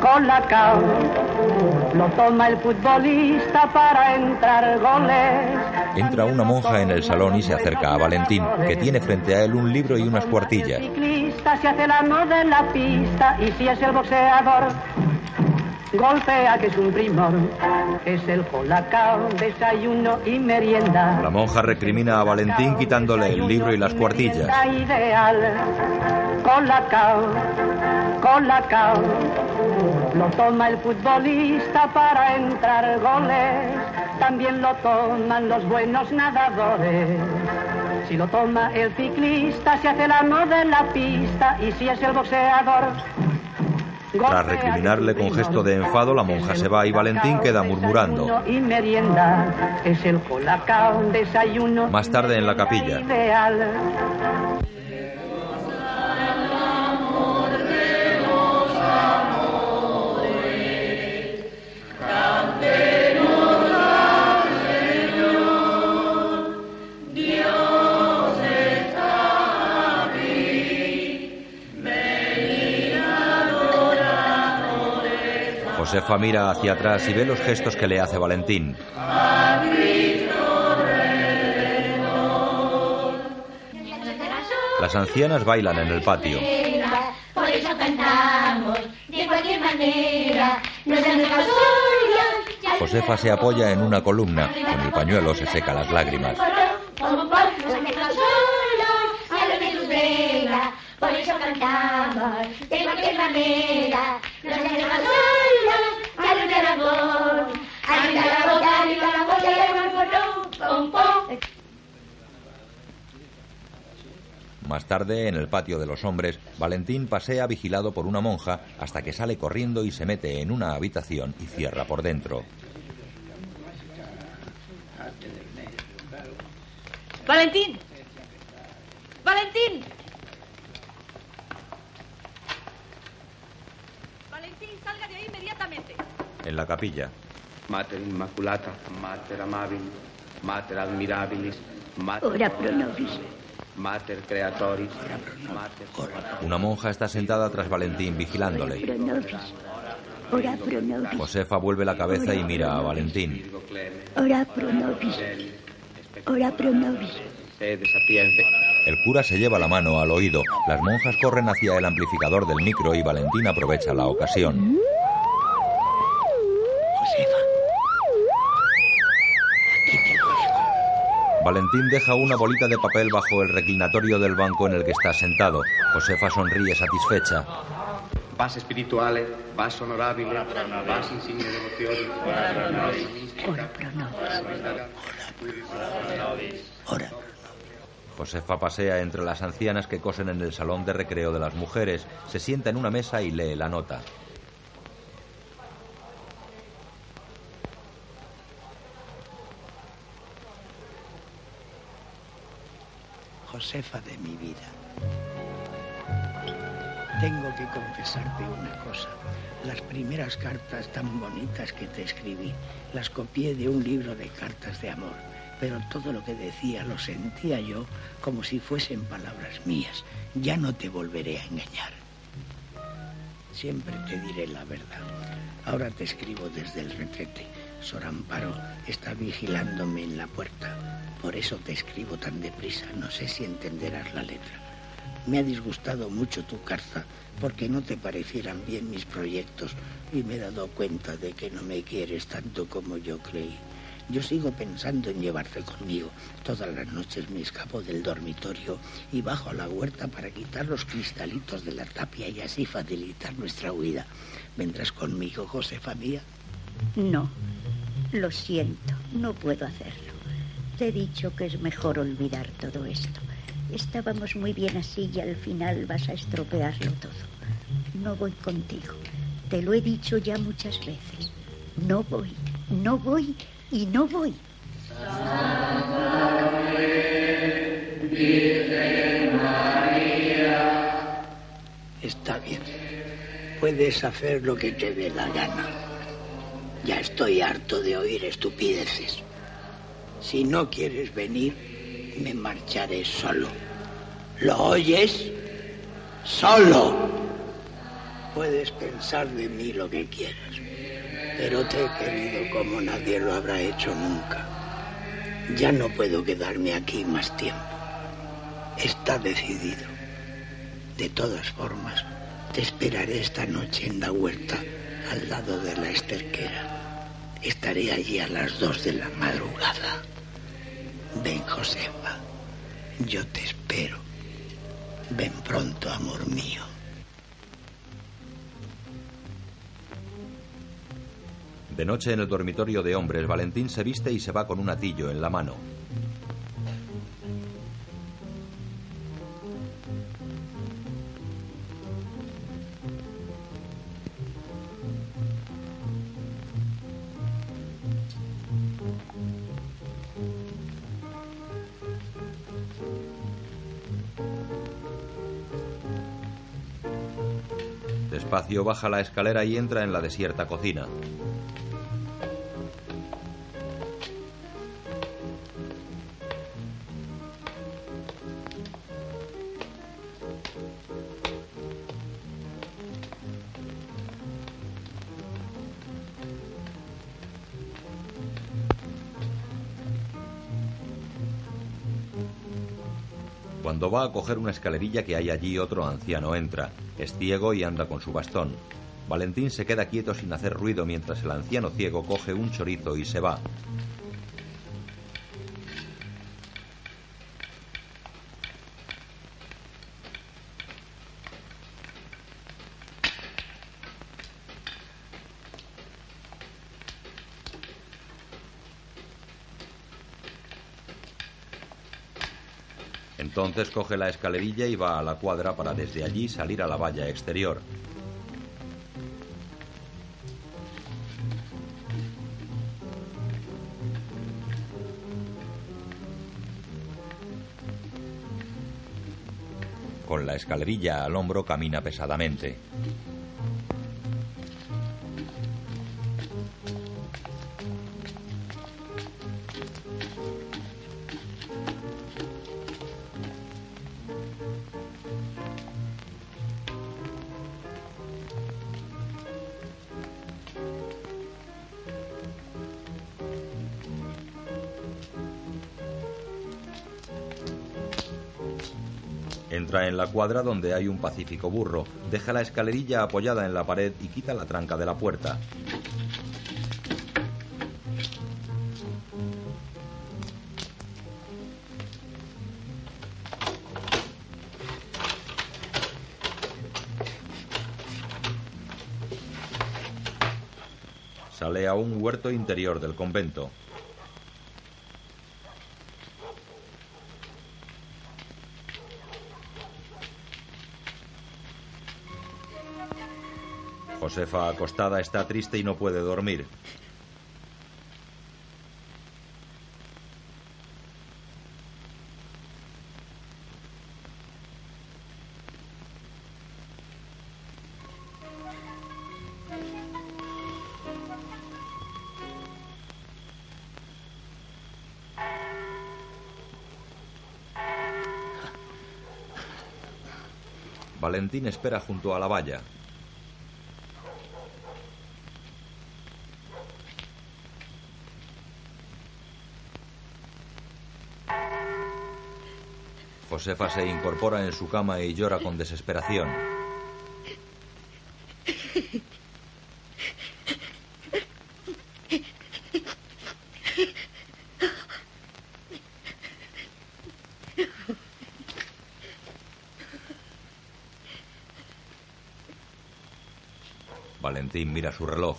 Speaker 29: colacao lo toma el futbolista para entrar goles
Speaker 2: Entra una monja en el salón y se acerca a Valentín, que tiene frente a él un libro y unas cuartillas.
Speaker 29: ciclista se hace el amo de la pista y si es el boxeador golpea que es un primor es el colacao, desayuno y merienda
Speaker 2: La monja recrimina a Valentín quitándole el libro y las cuartillas.
Speaker 29: La ideal colacao, colacao lo toma el futbolista para entrar goles. También lo toman los buenos nadadores. Si lo toma el ciclista se hace el amo de la pista. Y si es el boxeador
Speaker 2: Tras recriminarle con gesto de enfado, la monja se va y Valentín queda murmurando. Más tarde en la capilla. Josefa mira hacia atrás y ve los gestos que le hace Valentín. Las ancianas bailan en el patio.
Speaker 4: Por eso cantamos, de cualquier manera, nos han dejado solos, ya
Speaker 2: Josefa se apoya en una columna. Con el pañuelo se seca las lágrimas.
Speaker 4: por eso cantamos, de cualquier manera, nos han dejado solos, a lo de Aragón, arriba la bota, arriba la bota, y el pom, pom, pom.
Speaker 2: Más tarde, en el patio de los hombres, Valentín pasea vigilado por una monja hasta que sale corriendo y se mete en una habitación y cierra por dentro.
Speaker 27: Valentín. Valentín. Valentín, salga de ahí inmediatamente.
Speaker 2: En la capilla,
Speaker 17: Mater Immaculata, Mater Amabilis, Mater Admirabilis, Mater
Speaker 26: Ora pro nobis.
Speaker 17: Mater Creatoris, Mater
Speaker 2: una monja está sentada tras Valentín vigilándole.
Speaker 26: Pro nobis. Ora pro nobis.
Speaker 2: Josefa vuelve la cabeza y mira a Valentín.
Speaker 26: Ora pro nobis. Ora pro nobis.
Speaker 2: El cura se lleva la mano al oído. Las monjas corren hacia el amplificador del micro y Valentín aprovecha la ocasión. Valentín deja una bolita de papel bajo el reclinatorio del banco en el que está sentado. Josefa sonríe satisfecha.
Speaker 17: Vas spirituale, vas honorabile, vas insigne devozione,
Speaker 26: Ora pro nobis.
Speaker 25: Ora.
Speaker 2: Josefa pasea entre las ancianas que cosen en el salón de recreo de las mujeres. Se sienta en una mesa y lee la nota.
Speaker 25: Josefa de mi vida. Tengo que confesarte una cosa. Las primeras cartas tan bonitas que te escribí las copié de un libro de cartas de amor, pero todo lo que decía lo sentía yo como si fuesen palabras mías. Ya no te volveré a engañar. Siempre te diré la verdad. Ahora te escribo desde el retrete. Sor Amparo está vigilándome en la puerta. Por eso te escribo tan deprisa. No sé si entenderás la letra. Me ha disgustado mucho tu carta porque no te parecieran bien mis proyectos y me he dado cuenta de que no me quieres tanto como yo creí. Yo sigo pensando en llevarte conmigo. Todas las noches me escapo del dormitorio y bajo a la huerta para quitar los cristalitos de la tapia y así facilitar nuestra huida. ¿Vendrás conmigo, Josefa mía?
Speaker 26: No, lo siento, no puedo hacerlo. Te he dicho que es mejor olvidar todo esto. Estábamos muy bien así y al final vas a estropearlo todo. No voy contigo. Te lo he dicho ya muchas veces. No voy, no voy y no voy.
Speaker 25: Está bien. Puedes hacer lo que te dé la gana. Ya estoy harto de oír estupideces. Si no quieres venir, me marcharé solo. ¿Lo oyes? Solo. Puedes pensar de mí lo que quieras, pero te he querido como nadie lo habrá hecho nunca. Ya no puedo quedarme aquí más tiempo. Está decidido. De todas formas, te esperaré esta noche en la huerta, al lado de la esterquera. Estaré allí a las dos de la madrugada. Ven, Josefa. Yo te espero. Ven pronto, amor mío.
Speaker 2: De noche en el dormitorio de hombres, Valentín se viste y se va con un atillo en la mano. Baja la escalera y entra en la desierta cocina. Cuando va a coger una escalerilla que hay allí, otro anciano entra. Es ciego y anda con su bastón. Valentín se queda quieto sin hacer ruido mientras el anciano ciego coge un chorizo y se va. Entonces coge la escalerilla y va a la cuadra para desde allí salir a la valla exterior. Con la escalerilla al hombro camina pesadamente. Cuadra donde hay un pacífico burro, deja la escalerilla apoyada en la pared y quita la tranca de la puerta. Sale a un huerto interior del convento. Josefa, acostada, está triste y no puede dormir. Valentín espera junto a la valla. Josefa se incorpora en su cama y llora con desesperación. Valentín mira su reloj.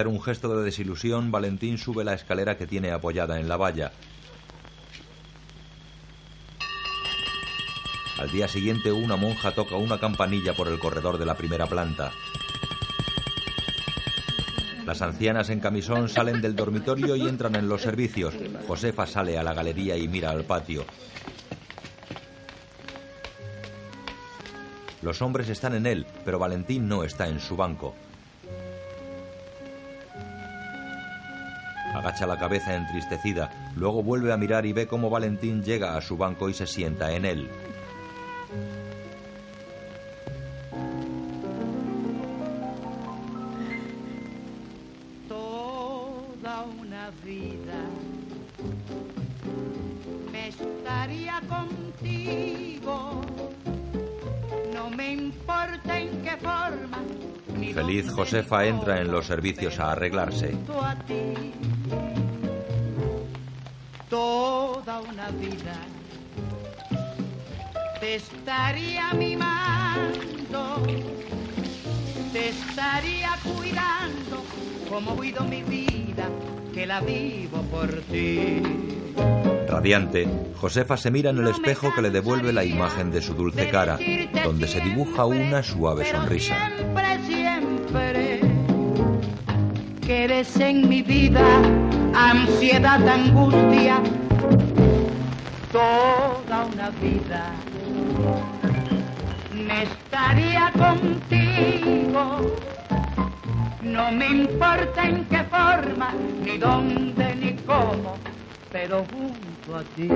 Speaker 2: Hacer un gesto de desilusión, Valentín sube la escalera que tiene apoyada en la valla. Al día siguiente, una monja toca una campanilla por el corredor de la primera planta. Las ancianas en camisón salen del dormitorio y entran en los servicios. Josefa sale a la galería y mira al patio. Los hombres están en él, pero Valentín no está en su banco. Agacha la cabeza entristecida, luego vuelve a mirar y ve cómo Valentín llega a su banco y se sienta en él.
Speaker 21: Toda una vida me estaría contigo. No me importa en qué forma.
Speaker 2: Feliz Josefa entra en los servicios a arreglarse.
Speaker 21: Vida te estaría mimando, te estaría cuidando como cuido mi vida, que la vivo por ti.
Speaker 2: Radiante, Josefa se mira en el espejo que le devuelve la imagen de su dulce cara, donde se dibuja una suave sonrisa.
Speaker 21: Siempre, siempre que eres en mi vida ansiedad, angustia, toda una vida me estaría contigo. No me importa en qué forma, ni dónde, ni cómo, pero junto a ti.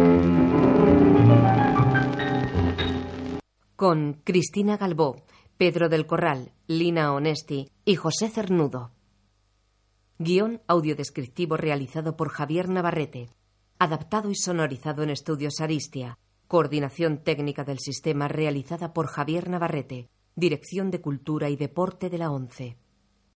Speaker 1: Con Cristina Galbó, Pedro del Corral, Lina Onesti y José Cernudo. Guión audiodescriptivo realizado por Javier Navarrete. Adaptado y sonorizado en Estudios Aristia. Coordinación técnica del sistema realizada por Javier Navarrete. Dirección de Cultura y Deporte de la ONCE.